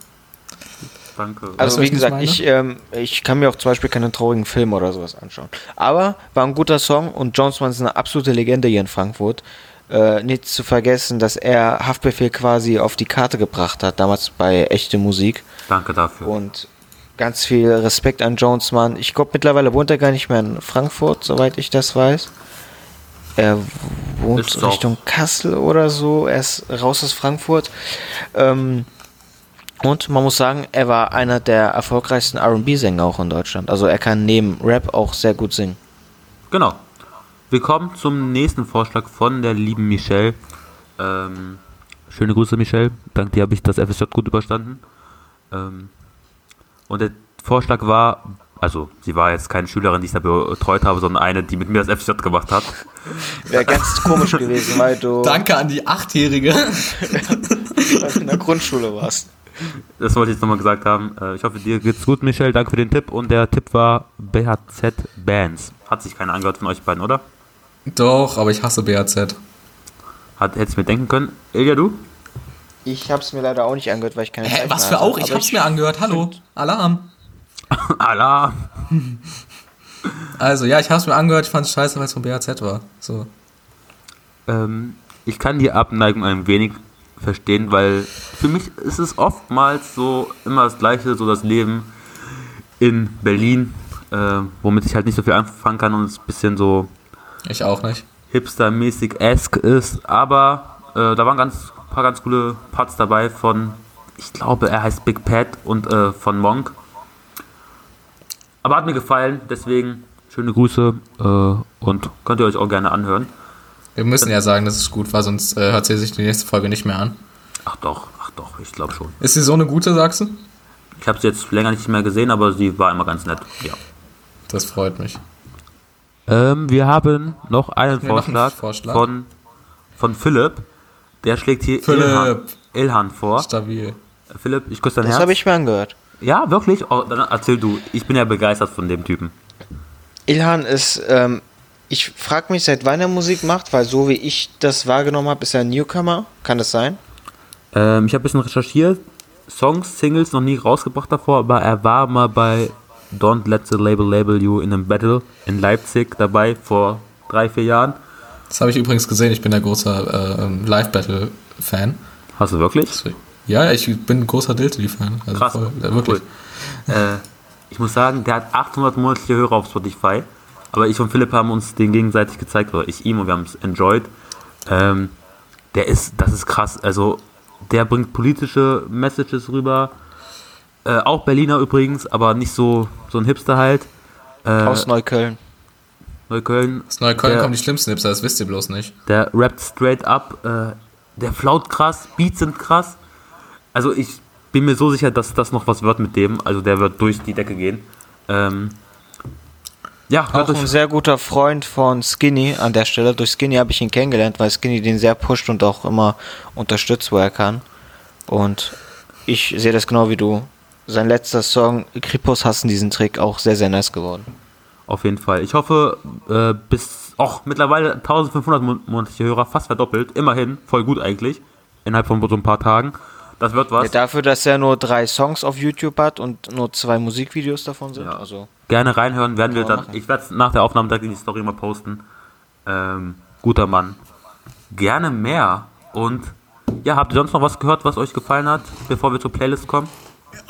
Danke. Also wie gesagt, ich, ähm, ich kann mir auch zum Beispiel keinen traurigen Film oder sowas anschauen. Aber war ein guter Song und Jonesman ist eine absolute Legende hier in Frankfurt. Äh, nicht zu vergessen, dass er Haftbefehl quasi auf die Karte gebracht hat, damals bei echte Musik. Danke dafür. Und ganz viel Respekt an Jonesman. Ich glaube, mittlerweile wohnt er gar nicht mehr in Frankfurt, soweit ich das weiß. Er wohnt Ist auch- Richtung Kassel oder so. Er ist raus aus Frankfurt. Ähm, und man muss sagen, er war einer der erfolgreichsten RB-Sänger auch in Deutschland. Also er kann neben Rap auch sehr gut singen. Genau. Wir kommen zum nächsten Vorschlag von der lieben Michelle. Ähm, schöne Grüße, Michelle. Dank dir habe ich das FSJ gut überstanden. Ähm, und der Vorschlag war, also sie war jetzt keine Schülerin, die ich da betreut habe, sondern eine, die mit mir das FSJ gemacht hat. Wäre ganz komisch gewesen, weil du Danke an die Achtjährige. in der Grundschule warst. Das wollte ich jetzt nochmal gesagt haben. Äh, ich hoffe, dir geht's gut, Michelle. Danke für den Tipp. Und der Tipp war BHZ Bands. Hat sich keiner angehört von euch beiden, oder? Doch, aber ich hasse. Hat, hätte ich mir denken können. Ilja, du? Ich habe es mir leider auch nicht angehört, weil ich keine Hä, Zeit was mehr für hatte. auch? Ich Aber hab's mir angehört. Hallo. Alarm. Alarm! Also, ja, ich hab's mir angehört. Ich fand's scheiße, weil es von BAZ war. So. Ähm, ich kann die Abneigung ein wenig verstehen, weil für mich ist es oftmals so immer das Gleiche, so das Leben in Berlin, äh, womit ich halt nicht so viel anfangen kann und es ein bisschen so Ich auch nicht. hipstermäßig ask ist, aber äh, da waren ganz paar ganz coole Parts dabei von, ich glaube, er heißt Big Pat und äh, von Monk. Aber hat mir gefallen, deswegen schöne Grüße äh, und könnt ihr euch auch gerne anhören. Wir müssen ja sagen, dass es gut war, sonst äh, hört sie sich die nächste Folge nicht mehr an. Ach doch, ach doch, ich glaube schon. Ist sie so eine gute, sagst du? Ich habe sie jetzt länger nicht mehr gesehen, aber sie war immer ganz nett. Ja. Das freut mich. Ähm, wir haben noch einen wir noch einen Vorschlag, Vorschlag? Von, von Philipp. Der schlägt hier Philipp. Ilhan, Ilhan vor. Stabil. Philipp, ich küsse dein Das Herz. habe ich mir angehört. Ja, wirklich? Oh, dann erzähl du. Ich bin ja begeistert von dem Typen. Ilhan ist, ähm, ich frage mich, seit wann er Musik macht, weil so wie ich das wahrgenommen habe, ist er ein Newcomer. Kann das sein? Ähm, ich habe ein bisschen recherchiert. Songs, Singles noch nie rausgebracht davor, aber er war mal bei Don't Let the Label Label You in einem Battle in Leipzig dabei vor drei, vier Jahren. Das habe ich übrigens gesehen. Ich bin ein großer äh, Live-Battle-Fan. Hast du wirklich? Ja, ich bin ein großer Diltily-Fan. Also Krass. voll, äh, wirklich. Cool. äh, ich muss sagen, der hat 800 monatliche Hörer auf Spotify. Aber ich und Philipp haben uns den gegenseitig gezeigt, oder ich ihm, und wir haben es enjoyed. Ähm, der ist, das ist krass. Also, der bringt politische Messages rüber. Äh, auch Berliner übrigens, aber nicht so, so ein Hipster halt. Äh, Aus Neukölln. Neukölln. Aus Neukölln der, kommen die schlimmsten Hipster, das wisst ihr bloß nicht. Der rappt straight up. Äh, der flaut krass, Beats sind krass. Also ich bin mir so sicher, dass das noch was wird mit dem. Also der wird durch die Decke gehen. Ähm, ja, hört Auch ein sehr guter Freund von Skinny an der Stelle. Durch Skinny habe ich ihn kennengelernt, weil Skinny den sehr pusht und auch immer unterstützt, wo er kann. Und ich sehe das genau wie du. Sein letzter Song, Kripos hassen diesen Trick, auch sehr, sehr nice geworden. Auf jeden Fall. Ich hoffe, äh, bis auch mittlerweile 1500 mon- monatliche Hörer, fast verdoppelt. Immerhin, voll gut eigentlich. Innerhalb von so ein paar Tagen. Das wird was. Ja, dafür, dass er nur drei Songs auf YouTube hat und nur zwei Musikvideos davon sind. Ja. Also, Gerne reinhören, werden wir dann. machen. Ich werde es nach der Aufnahme direkt in die Story mal posten. Ähm, guter Mann. Gerne mehr. Und ja, habt ihr sonst noch was gehört, was euch gefallen hat, bevor wir zur Playlist kommen?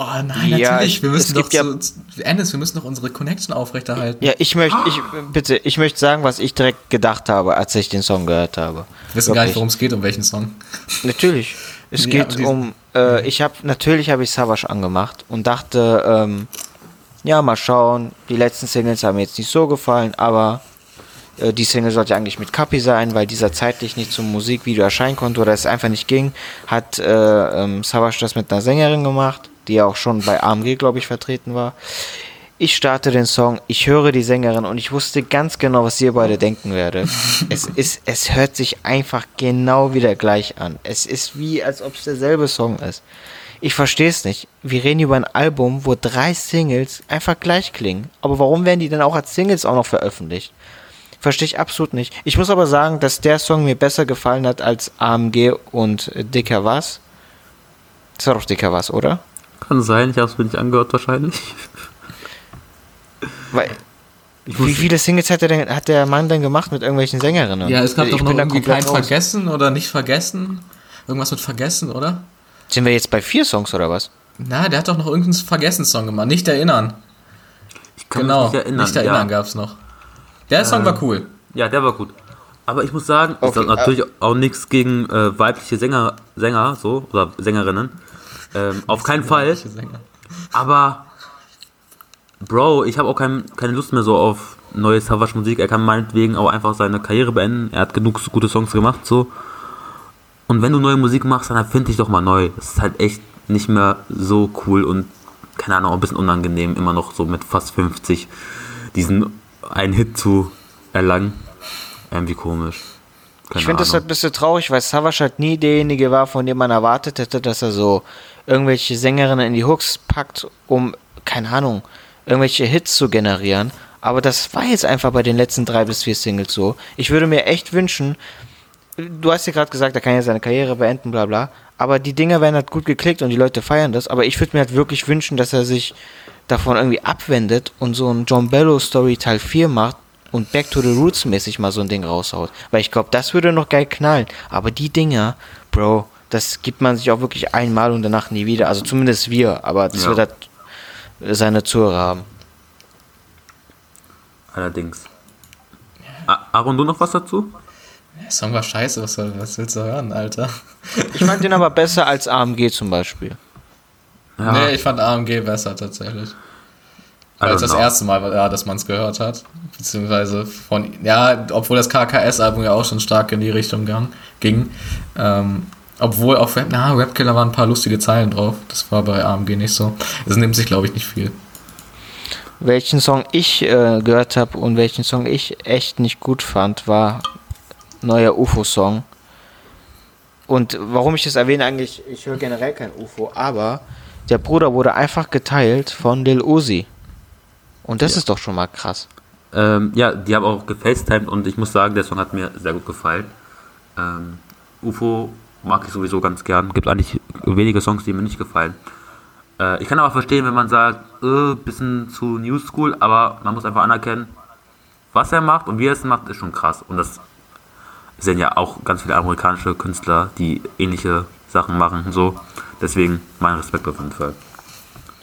Oh nein, Ja, natürlich. ich- wir müssen doch ja- zu, zu, Ennis, wir müssen noch unsere Connection aufrechterhalten. ja, ich möchte, ich, bitte, ich möchte sagen, was ich direkt gedacht habe, als ich den Song gehört habe. Wir wissen gar nicht, Wirklich. worum es geht, um welchen Song. Natürlich. Es Ja, geht um, äh, ich habe, natürlich habe ich Savage angemacht und dachte, ähm, ja, mal schauen, die letzten Singles haben mir jetzt nicht so gefallen, aber äh, die Single sollte eigentlich mit Kapi sein, weil dieser zeitlich nicht zum Musikvideo erscheinen konnte oder es einfach nicht ging, hat äh, ähm, Savage das mit einer Sängerin gemacht, die ja auch schon bei AMG, glaube ich, vertreten war. Ich starte den Song, ich höre die Sängerin und ich wusste ganz genau, was ihr beide denken werdet. es ist, es hört sich einfach genau wieder gleich an. Es ist wie, als ob es derselbe Song ist. Ich verstehe es nicht. Wir reden über ein Album, wo drei Singles einfach gleich klingen. Aber warum werden die denn auch als Singles auch noch veröffentlicht? Verstehe ich absolut nicht. Ich muss aber sagen, dass der Song mir besser gefallen hat als AMG und Dicker Was. Das war doch Dicker Was, oder? Kann sein, ich habe es mir nicht angehört wahrscheinlich. Weil, wie viele Singles hat der, denn, hat der Mann denn gemacht mit irgendwelchen Sängerinnen? Ja, es gab Ich doch noch irgendwie kein raus. Vergessen oder nicht vergessen. Irgendwas mit Vergessen, oder? Sind wir jetzt bei vier Songs oder was? Na, der hat doch noch irgendeinen Vergessen-Song gemacht. Nicht erinnern. ich kann genau, mich nicht erinnern. nicht erinnern ja. gab's noch. Der Song war cool. ja, der war gut. Aber ich muss sagen, ist Okay, das natürlich auch nichts gegen äh, weibliche Sänger, Sänger so oder Sängerinnen. Ähm, auf keinen Fall. Aber, Bro, ich habe auch kein, keine Lust mehr so auf neue Savage Musik. Er kann meinetwegen auch einfach seine Karriere beenden. Er hat genug so gute Songs gemacht, so. Und wenn du neue Musik machst, dann erfind dich doch mal neu. Das ist halt echt nicht mehr so cool und, keine Ahnung, auch ein bisschen unangenehm, immer noch so mit fast 50 diesen einen Hit zu erlangen. Irgendwie komisch. Keine Ich finde das halt ein bisschen traurig, weil Savage halt nie derjenige war, von dem man erwartet hätte, dass er so irgendwelche Sängerinnen in die Hooks packt, um, keine Ahnung, irgendwelche Hits zu generieren. Aber das war jetzt einfach bei den letzten drei bis vier Singles so. Ich würde mir echt wünschen, du hast ja gerade gesagt, er kann ja seine Karriere beenden, bla bla. Aber die Dinger werden halt gut geklickt und die Leute feiern das. Aber ich würde mir halt wirklich wünschen, dass er sich davon irgendwie abwendet und so ein John Bello Story Teil 4 macht und Back to the Roots mäßig mal so ein Ding raushaut. Weil ich glaube, das würde noch geil knallen. Aber die Dinger, Bro, das gibt man sich auch wirklich einmal und danach nie wieder. Also zumindest wir, aber das Ja. wird halt seine Zuhörer haben. Allerdings. Aaron, du noch was dazu? Der Song war scheiße, was, soll- was willst du hören, Alter? Ich fand den aber besser als AMG zum Beispiel. Ja. Nee, ich fand AMG besser tatsächlich. Weil es das know. erste Mal war, ja, dass man es gehört hat. Beziehungsweise von, ja, obwohl das KKS-Album ja auch schon stark in die Richtung gang, ging. Ähm, obwohl auf Rap, na, Rapkiller waren ein paar lustige Zeilen drauf. Das war bei AMG nicht so. Es nimmt sich, glaube ich, nicht viel. Welchen Song ich äh, gehört habe und welchen Song ich echt nicht gut fand, war neuer UFO-Song. Und warum ich das erwähne, eigentlich, ich höre generell kein UFO, aber der Bruder wurde einfach geteilt von Lil Uzi. Und das ist doch schon mal krass. Ähm, ja, die haben auch gefacetimed und ich muss sagen, der Song hat mir sehr gut gefallen. Ähm, UFO mag ich sowieso ganz gern. Gibt eigentlich wenige Songs, die mir nicht gefallen. Äh, ich kann aber verstehen, wenn man sagt, äh, bisschen zu New School, aber man muss einfach anerkennen, was er macht und wie er es macht, ist schon krass. Und das sind ja auch ganz viele amerikanische Künstler, die ähnliche Sachen machen und so. Deswegen mein Respekt auf jeden Fall.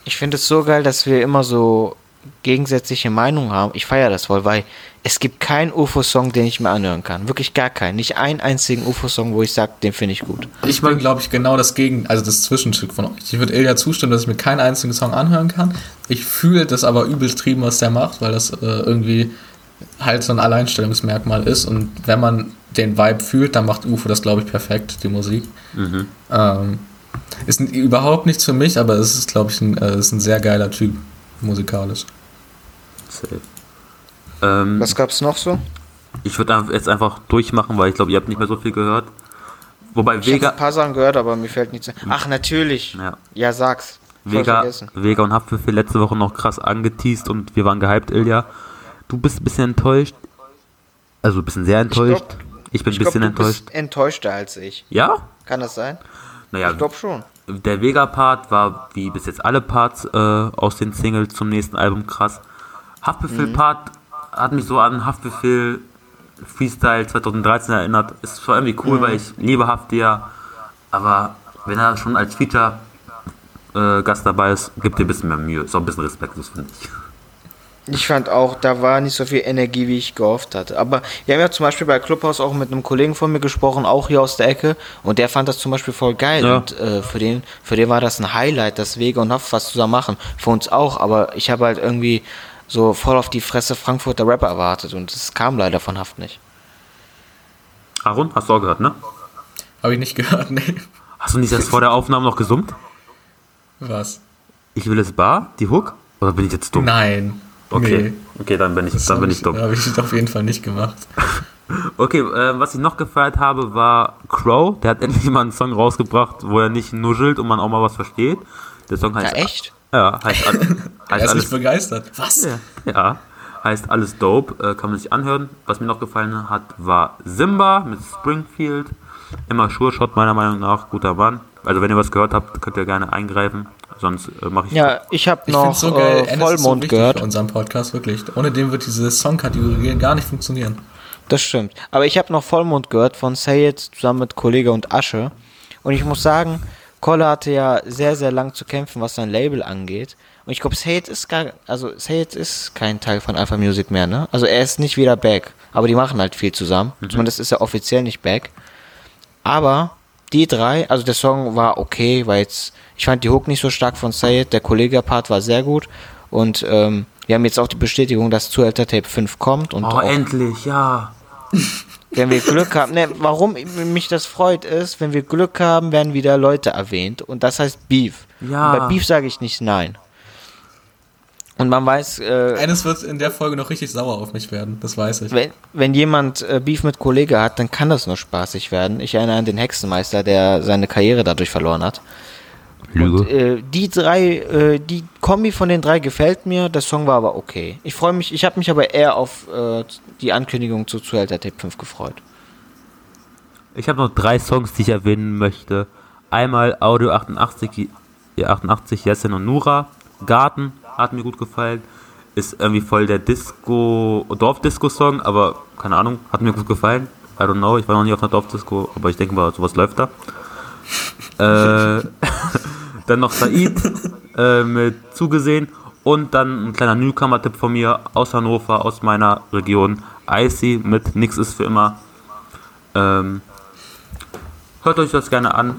Ich finde es so geil, dass wir immer so gegensätzliche Meinungen haben. Ich feiere das voll, weil es gibt keinen UFO-Song, den ich mir anhören kann. Wirklich gar keinen. Nicht einen einzigen UFO-Song, wo ich sage, den finde ich gut. Ich bin, glaube ich, genau das Gegen, also das Zwischenstück von euch. Ich würde Ilja zustimmen, dass ich mir keinen einzigen Song anhören kann. Ich fühle das aber übelst trieben, was der macht, weil das äh, irgendwie halt so ein Alleinstellungsmerkmal ist. Und wenn man den Vibe fühlt, dann macht UFO das, glaube ich, perfekt, die Musik. Ähm, ist überhaupt nichts für mich, aber es ist, glaube ich, ein, äh, ist ein sehr geiler Typ musikalisch. Safe. Ähm, Was gab's noch so? Ich würde jetzt einfach durchmachen, weil ich glaube, ihr habt nicht mehr so viel gehört. Wobei Ich habe Vega, ein paar Sachen gehört, aber mir fällt nichts ein. Ach, natürlich. Ja. Ja, sag's. Vega, vergessen. Vega und Haftbefehl letzte Woche noch krass angeteased und wir waren gehypt, Ilja. Du bist ein bisschen enttäuscht. Also ein bisschen sehr enttäuscht. Ich, bin ein Ich bisschen glaube, du enttäuscht. bist enttäuschter als ich. Ja? Kann das sein? Naja, Ich glaube schon. Der Vega-Part war wie bis jetzt alle Parts äh, aus den Singles zum nächsten Album krass. Haftbefehl-Part hat mich so an Haftbefehl Freestyle 2013 erinnert. Ist zwar irgendwie cool, weil ich liebe Hafti ja, aber wenn er schon als Feature äh, Gast dabei ist, gibt dir ein bisschen mehr Mühe. Ist auch ein bisschen respektlos, finde ich. Ich fand auch, da war nicht so viel Energie, wie ich gehofft hatte. Aber wir haben ja zum Beispiel bei Clubhouse auch mit einem Kollegen von mir gesprochen, auch hier aus der Ecke, und der fand das zum Beispiel voll geil. Ja. Und äh, für den, für den war das ein Highlight, dass Wege und Haft was zusammen machen. Für uns auch, aber ich habe halt irgendwie so voll auf die Fresse Frankfurter Rapper erwartet und es kam leider von Haft nicht. Aaron, hast du auch gehört, ne? Habe ich nicht gehört, nee. Hast du nicht erst vor der Aufnahme noch gesummt? Was? Ich will es bar, die Hook? Oder bin ich jetzt dumm? Nein. Okay, okay, dann bin ich, dann bin ich dumm. Habe ich auf jeden Fall nicht gemacht. Okay, äh, was ich noch gefeiert habe, war Crow. Der hat endlich mal einen Song rausgebracht, wo er nicht nuschelt und man auch mal was versteht. Der Song Ja, heißt. echt? Ja, heißt, all- Er heißt ist nicht alles. begeistert. Was? Ja, ja, heißt alles dope. Äh, kann man sich anhören. Was mir noch gefallen hat, war Simba mit Springfield. Immer Sure Shot, meiner Meinung nach. Guter Mann. Also, wenn ihr was gehört habt, könnt ihr gerne eingreifen. Sonst äh, mache ich. Ja, ich habe noch so geil. äh, so Vollmond wichtig gehört. für unseren Podcast, wirklich. Ohne den wird diese Songkategorie gar nicht funktionieren. Das stimmt. Aber ich habe noch Vollmond gehört von Sayed zusammen mit Kollege und Asche. Und ich muss sagen, Kolle hatte ja sehr, sehr lang zu kämpfen, was sein Label angeht. Und ich glaube, Sayed ist gar, also Sayed ist kein Teil von Alpha Music mehr, ne? Also er ist nicht wieder back. Aber die machen halt viel zusammen. Zumindest ist er offiziell nicht back. Aber die drei, also der Song war okay, weil jetzt, ich fand die Hook nicht so stark von Sayed, der Kollege-Part war sehr gut. Und ähm, wir haben jetzt auch die Bestätigung, dass Zuhälter Tape 5 kommt. Und Oh, endlich, ja. wenn wir Glück haben, ne, warum mich das freut, ist, wenn wir Glück haben, werden wieder Leute erwähnt. Und das heißt Beef. Ja. Und bei Beef sage ich nicht nein. Und man weiß, äh, Eines wird in der Folge noch richtig sauer auf mich werden, das weiß ich. wenn, wenn jemand äh, Beef mit Kollege hat, dann kann das nur spaßig werden. Ich erinnere an den Hexenmeister, der seine Karriere dadurch verloren hat. Lüge. Äh, die drei, äh, die Kombi von den drei gefällt mir, der Song war aber okay. Ich freue mich, ich habe mich aber eher auf äh, die Ankündigung zu Zuhälter Tape 5 gefreut. Ich habe noch drei Songs, die ich erwähnen möchte. Einmal Audio 88, ja, 88 Yesin und Nura. Garten hat mir gut gefallen. Ist irgendwie voll der Disco, Dorfdisco-Song, aber keine Ahnung, hat mir gut gefallen. I don't know, ich war noch nie auf einer Dorfdisco, aber ich denke mal, sowas läuft da. äh, dann noch Said äh, mit zugesehen und dann ein kleiner Newcomer-Tipp von mir aus Hannover, aus meiner Region. Icy mit Nix ist für immer. Ähm, hört euch das gerne an.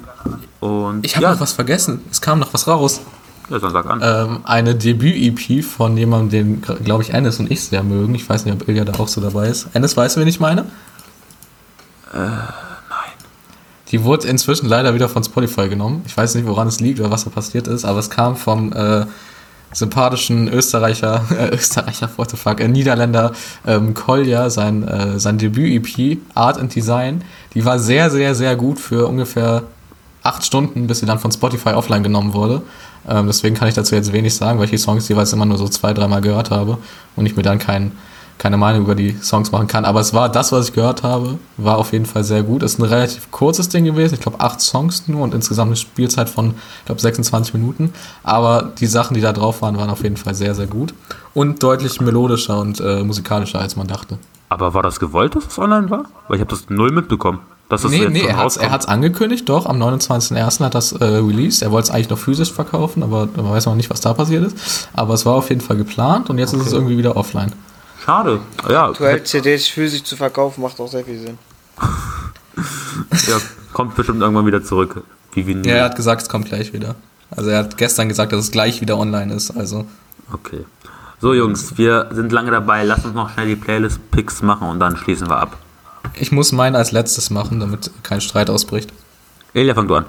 Und Ich habe ja, noch was vergessen. Es kam noch was raus. Ja, dann sag an. Ähm, eine Debüt-EP von jemandem, den, glaube ich, Ennis und ich sehr mögen. Ich weiß nicht, ob Ilja da auch so dabei ist. Ennis, weißt du, wen ich meine? Äh. Die wurde inzwischen leider wieder von Spotify genommen. Ich weiß nicht, woran es liegt oder was da passiert ist, aber es kam vom äh, sympathischen Österreicher, äh, Österreicher, what the fuck, äh, Niederländer ähm, Kolja, sein, äh, sein Debüt-EP, Art and Design. Die war sehr, sehr, sehr gut für ungefähr acht Stunden, bis sie dann von Spotify offline genommen wurde. Ähm, deswegen kann ich dazu jetzt wenig sagen, weil ich die Songs jeweils immer nur so zwei, dreimal gehört habe und ich mir dann kein, keine Meinung über die Songs machen kann. Aber es war das, was ich gehört habe, war auf jeden Fall sehr gut. Es ist ein relativ kurzes Ding gewesen, ich glaube acht Songs nur und insgesamt eine Spielzeit von, ich glaube, 26 Minuten. Aber die Sachen, die da drauf waren, waren auf jeden Fall sehr, sehr gut und deutlich melodischer und äh, musikalischer, als man dachte. Aber war das gewollt, dass es online war? Weil ich habe das null mitbekommen. Dass das Nee, jetzt nee, er hat es angekündigt, doch, am 29.01. hat das äh, released. Er wollte es eigentlich noch physisch verkaufen, aber man weiß noch nicht, was da passiert ist. Aber es war auf jeden Fall geplant und jetzt ist es irgendwie wieder offline. Schade. Ja, Aktuell CDs physisch zu verkaufen macht auch sehr viel Sinn. ja, kommt bestimmt irgendwann wieder zurück. Wie Vinyl. Ja, er hat gesagt, es kommt gleich wieder. Also er hat gestern gesagt, dass es gleich wieder online ist. Also Okay. So, Jungs, wir sind lange dabei. Lasst uns noch schnell die Playlist-Picks machen und dann schließen wir ab. ich muss meinen als letztes machen, damit kein Streit ausbricht. Elia, fang du an.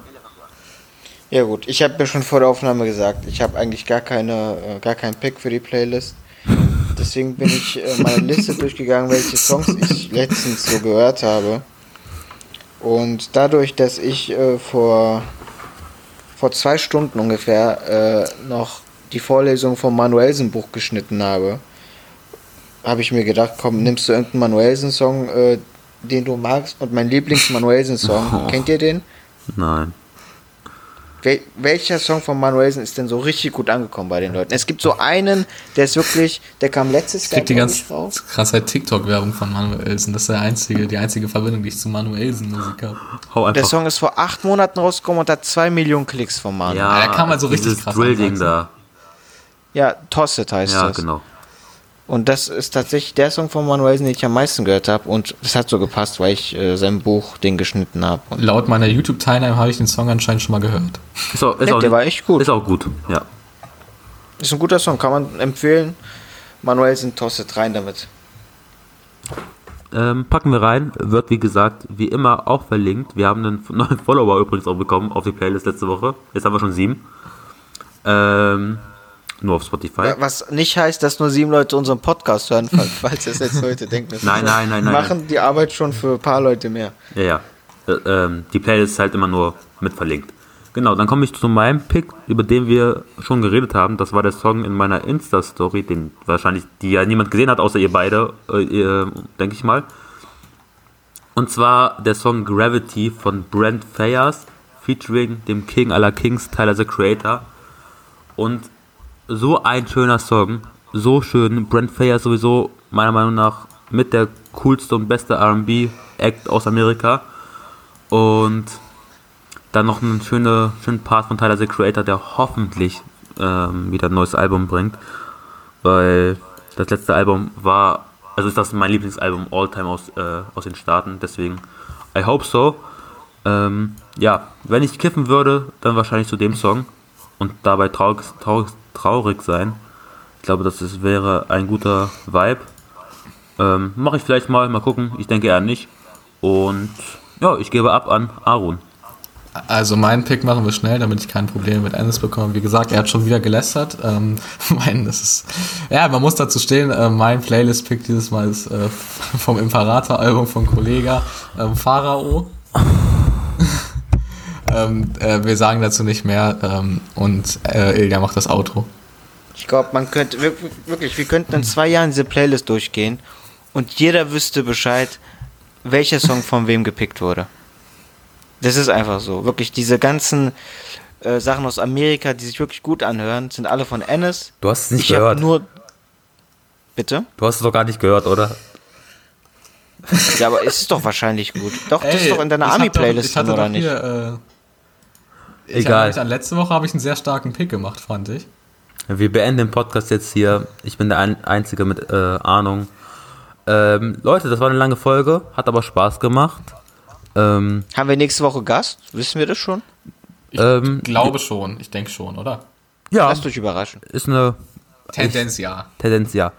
Ja gut, ich habe ja schon vor der Aufnahme gesagt, ich habe eigentlich gar keine, äh, gar keinen Pick für die Playlist. Deswegen bin ich äh, meine Liste durchgegangen, welche Songs ich letztens so gehört habe. Und dadurch, dass ich äh, vor, vor zwei Stunden ungefähr äh, noch die Vorlesung vom Manuelsen-Buch geschnitten habe, habe ich mir gedacht, komm, nimmst du irgendeinen Manuelsen-Song, äh, den du magst. Und mein Lieblings-Manuelsen-Song, kennt ihr den? Nein. Wel welcher Song von Manuelsen ist denn so richtig gut angekommen bei den Leuten? Es gibt so einen, der ist wirklich, der kam letztes Ich Jahr krieg die glaub ganz ich, raus. krasse TikTok-Werbung von Manuelsen. Das ist der einzige, die einzige Verbindung, die ich zu Manuelsen-Musik habe. Hau Der. Song ist vor acht Monaten rausgekommen und hat zwei Millionen Klicks von Manu. ja, der kam halt so richtig dieses krass Drill-Ding an, da. Ja, Toss It heißt Ja, das. genau. Und das ist tatsächlich der Song von Manuelsen, den ich am meisten gehört habe. Und es hat so gepasst, weil ich äh, sein Buch den geschnitten habe. Laut meiner YouTube-Teilnahme habe ich den Song anscheinend schon mal gehört. Ist auch, ist Ja, auch, der war echt gut. Ist auch gut, ja. ist ein guter Song, kann man empfehlen. Manuelsen, Toss It rein damit. Ähm, packen wir rein. Wird wie gesagt, wie immer auch verlinkt. Wir haben einen neuen Follower übrigens auch bekommen auf die Playlist letzte Woche. Jetzt haben wir schon sieben. Ähm, nur auf Spotify. Was nicht heißt, dass nur sieben Leute unseren Podcast hören, falls, falls es jetzt Leute denken. das Nein, nein, nein, Wir nein. machen die Arbeit schon für ein paar Leute mehr. Ja, ja. Äh, ähm, die Playlist ist halt immer nur mit verlinkt. Genau, dann komme ich zu meinem Pick, über den wir schon geredet haben. Das war der Song in meiner Insta-Story, den wahrscheinlich, die ja niemand gesehen hat, außer ihr beide, äh, ihr, denke ich mal. Und zwar der Song Gravity von Brent Fayers, featuring dem King aller Kings, Tyler the Creator. Und so ein schöner Song, so schön. Brent Fayers sowieso meiner Meinung nach mit der coolste und beste R&B-Act aus Amerika. Und dann noch einen schönen, schönen Part von Tyler the Creator, der hoffentlich ähm, wieder ein neues Album bringt. Weil das letzte Album war, also ist das mein Lieblingsalbum all time aus, äh, aus den Staaten. Deswegen, I hope so. Ähm, ja, wenn ich kiffen würde, dann wahrscheinlich zu dem Song und dabei traurig, traurig, traurig sein. Ich glaube, das ist, wäre ein guter Vibe. Ähm, Mache ich vielleicht mal, mal gucken. Ich denke eher nicht. Und ja, ich gebe ab an Arun. Also meinen Pick machen wir schnell, damit ich keine Probleme mit Ennis bekomme. Wie gesagt, er hat schon wieder gelästert. Ähm, mein, das ist, ja, man muss dazu stehen, äh, mein Playlist-Pick dieses Mal ist äh, vom Imperator-Album von Kollega ähm, Pharao. Ähm, äh, wir sagen dazu nicht mehr ähm, und äh, Ilja macht das Outro. Ich glaube, man könnte wir- wirklich, wir könnten in zwei Jahren diese Playlist durchgehen und jeder wüsste Bescheid, welcher Song von wem gepickt wurde. Das ist einfach so. Wirklich, diese ganzen äh, Sachen aus Amerika, die sich wirklich gut anhören, sind alle von Ennis. Du hast es nicht ich gehört. nur. Bitte? Du hast es doch gar nicht gehört, oder? Ja, aber es ist doch wahrscheinlich gut. Doch, das ist Ey, doch in deiner Army-Playlist oder nicht? Hier, äh, Egal. mich An letzte Woche habe ich einen sehr starken Pick gemacht, fand ich. Wir beenden den Podcast jetzt hier. Ich bin der ein Einzige mit äh, Ahnung. Ähm, Leute, das war eine lange Folge, hat aber Spaß gemacht. Ähm, Haben wir nächste Woche Gast? Wissen wir das schon? Ich Ähm, glaube schon, ich denke schon, oder? Ja, Lasst euch überraschen. ist eine Tendenz ja. Tendenz, ja.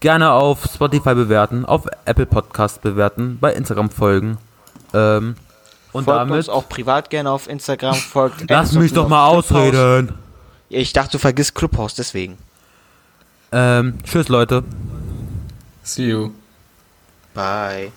Gerne auf Spotify bewerten, auf Apple Podcast bewerten, bei Instagram folgen. Ähm, und Folgt damit. uns auch privat gerne auf Instagram. Folgt Lass mich doch mal Clubhouse. ausreden. Ich dachte, du vergisst Clubhouse, deswegen. Ähm, tschüss, Leute. See you. Bye.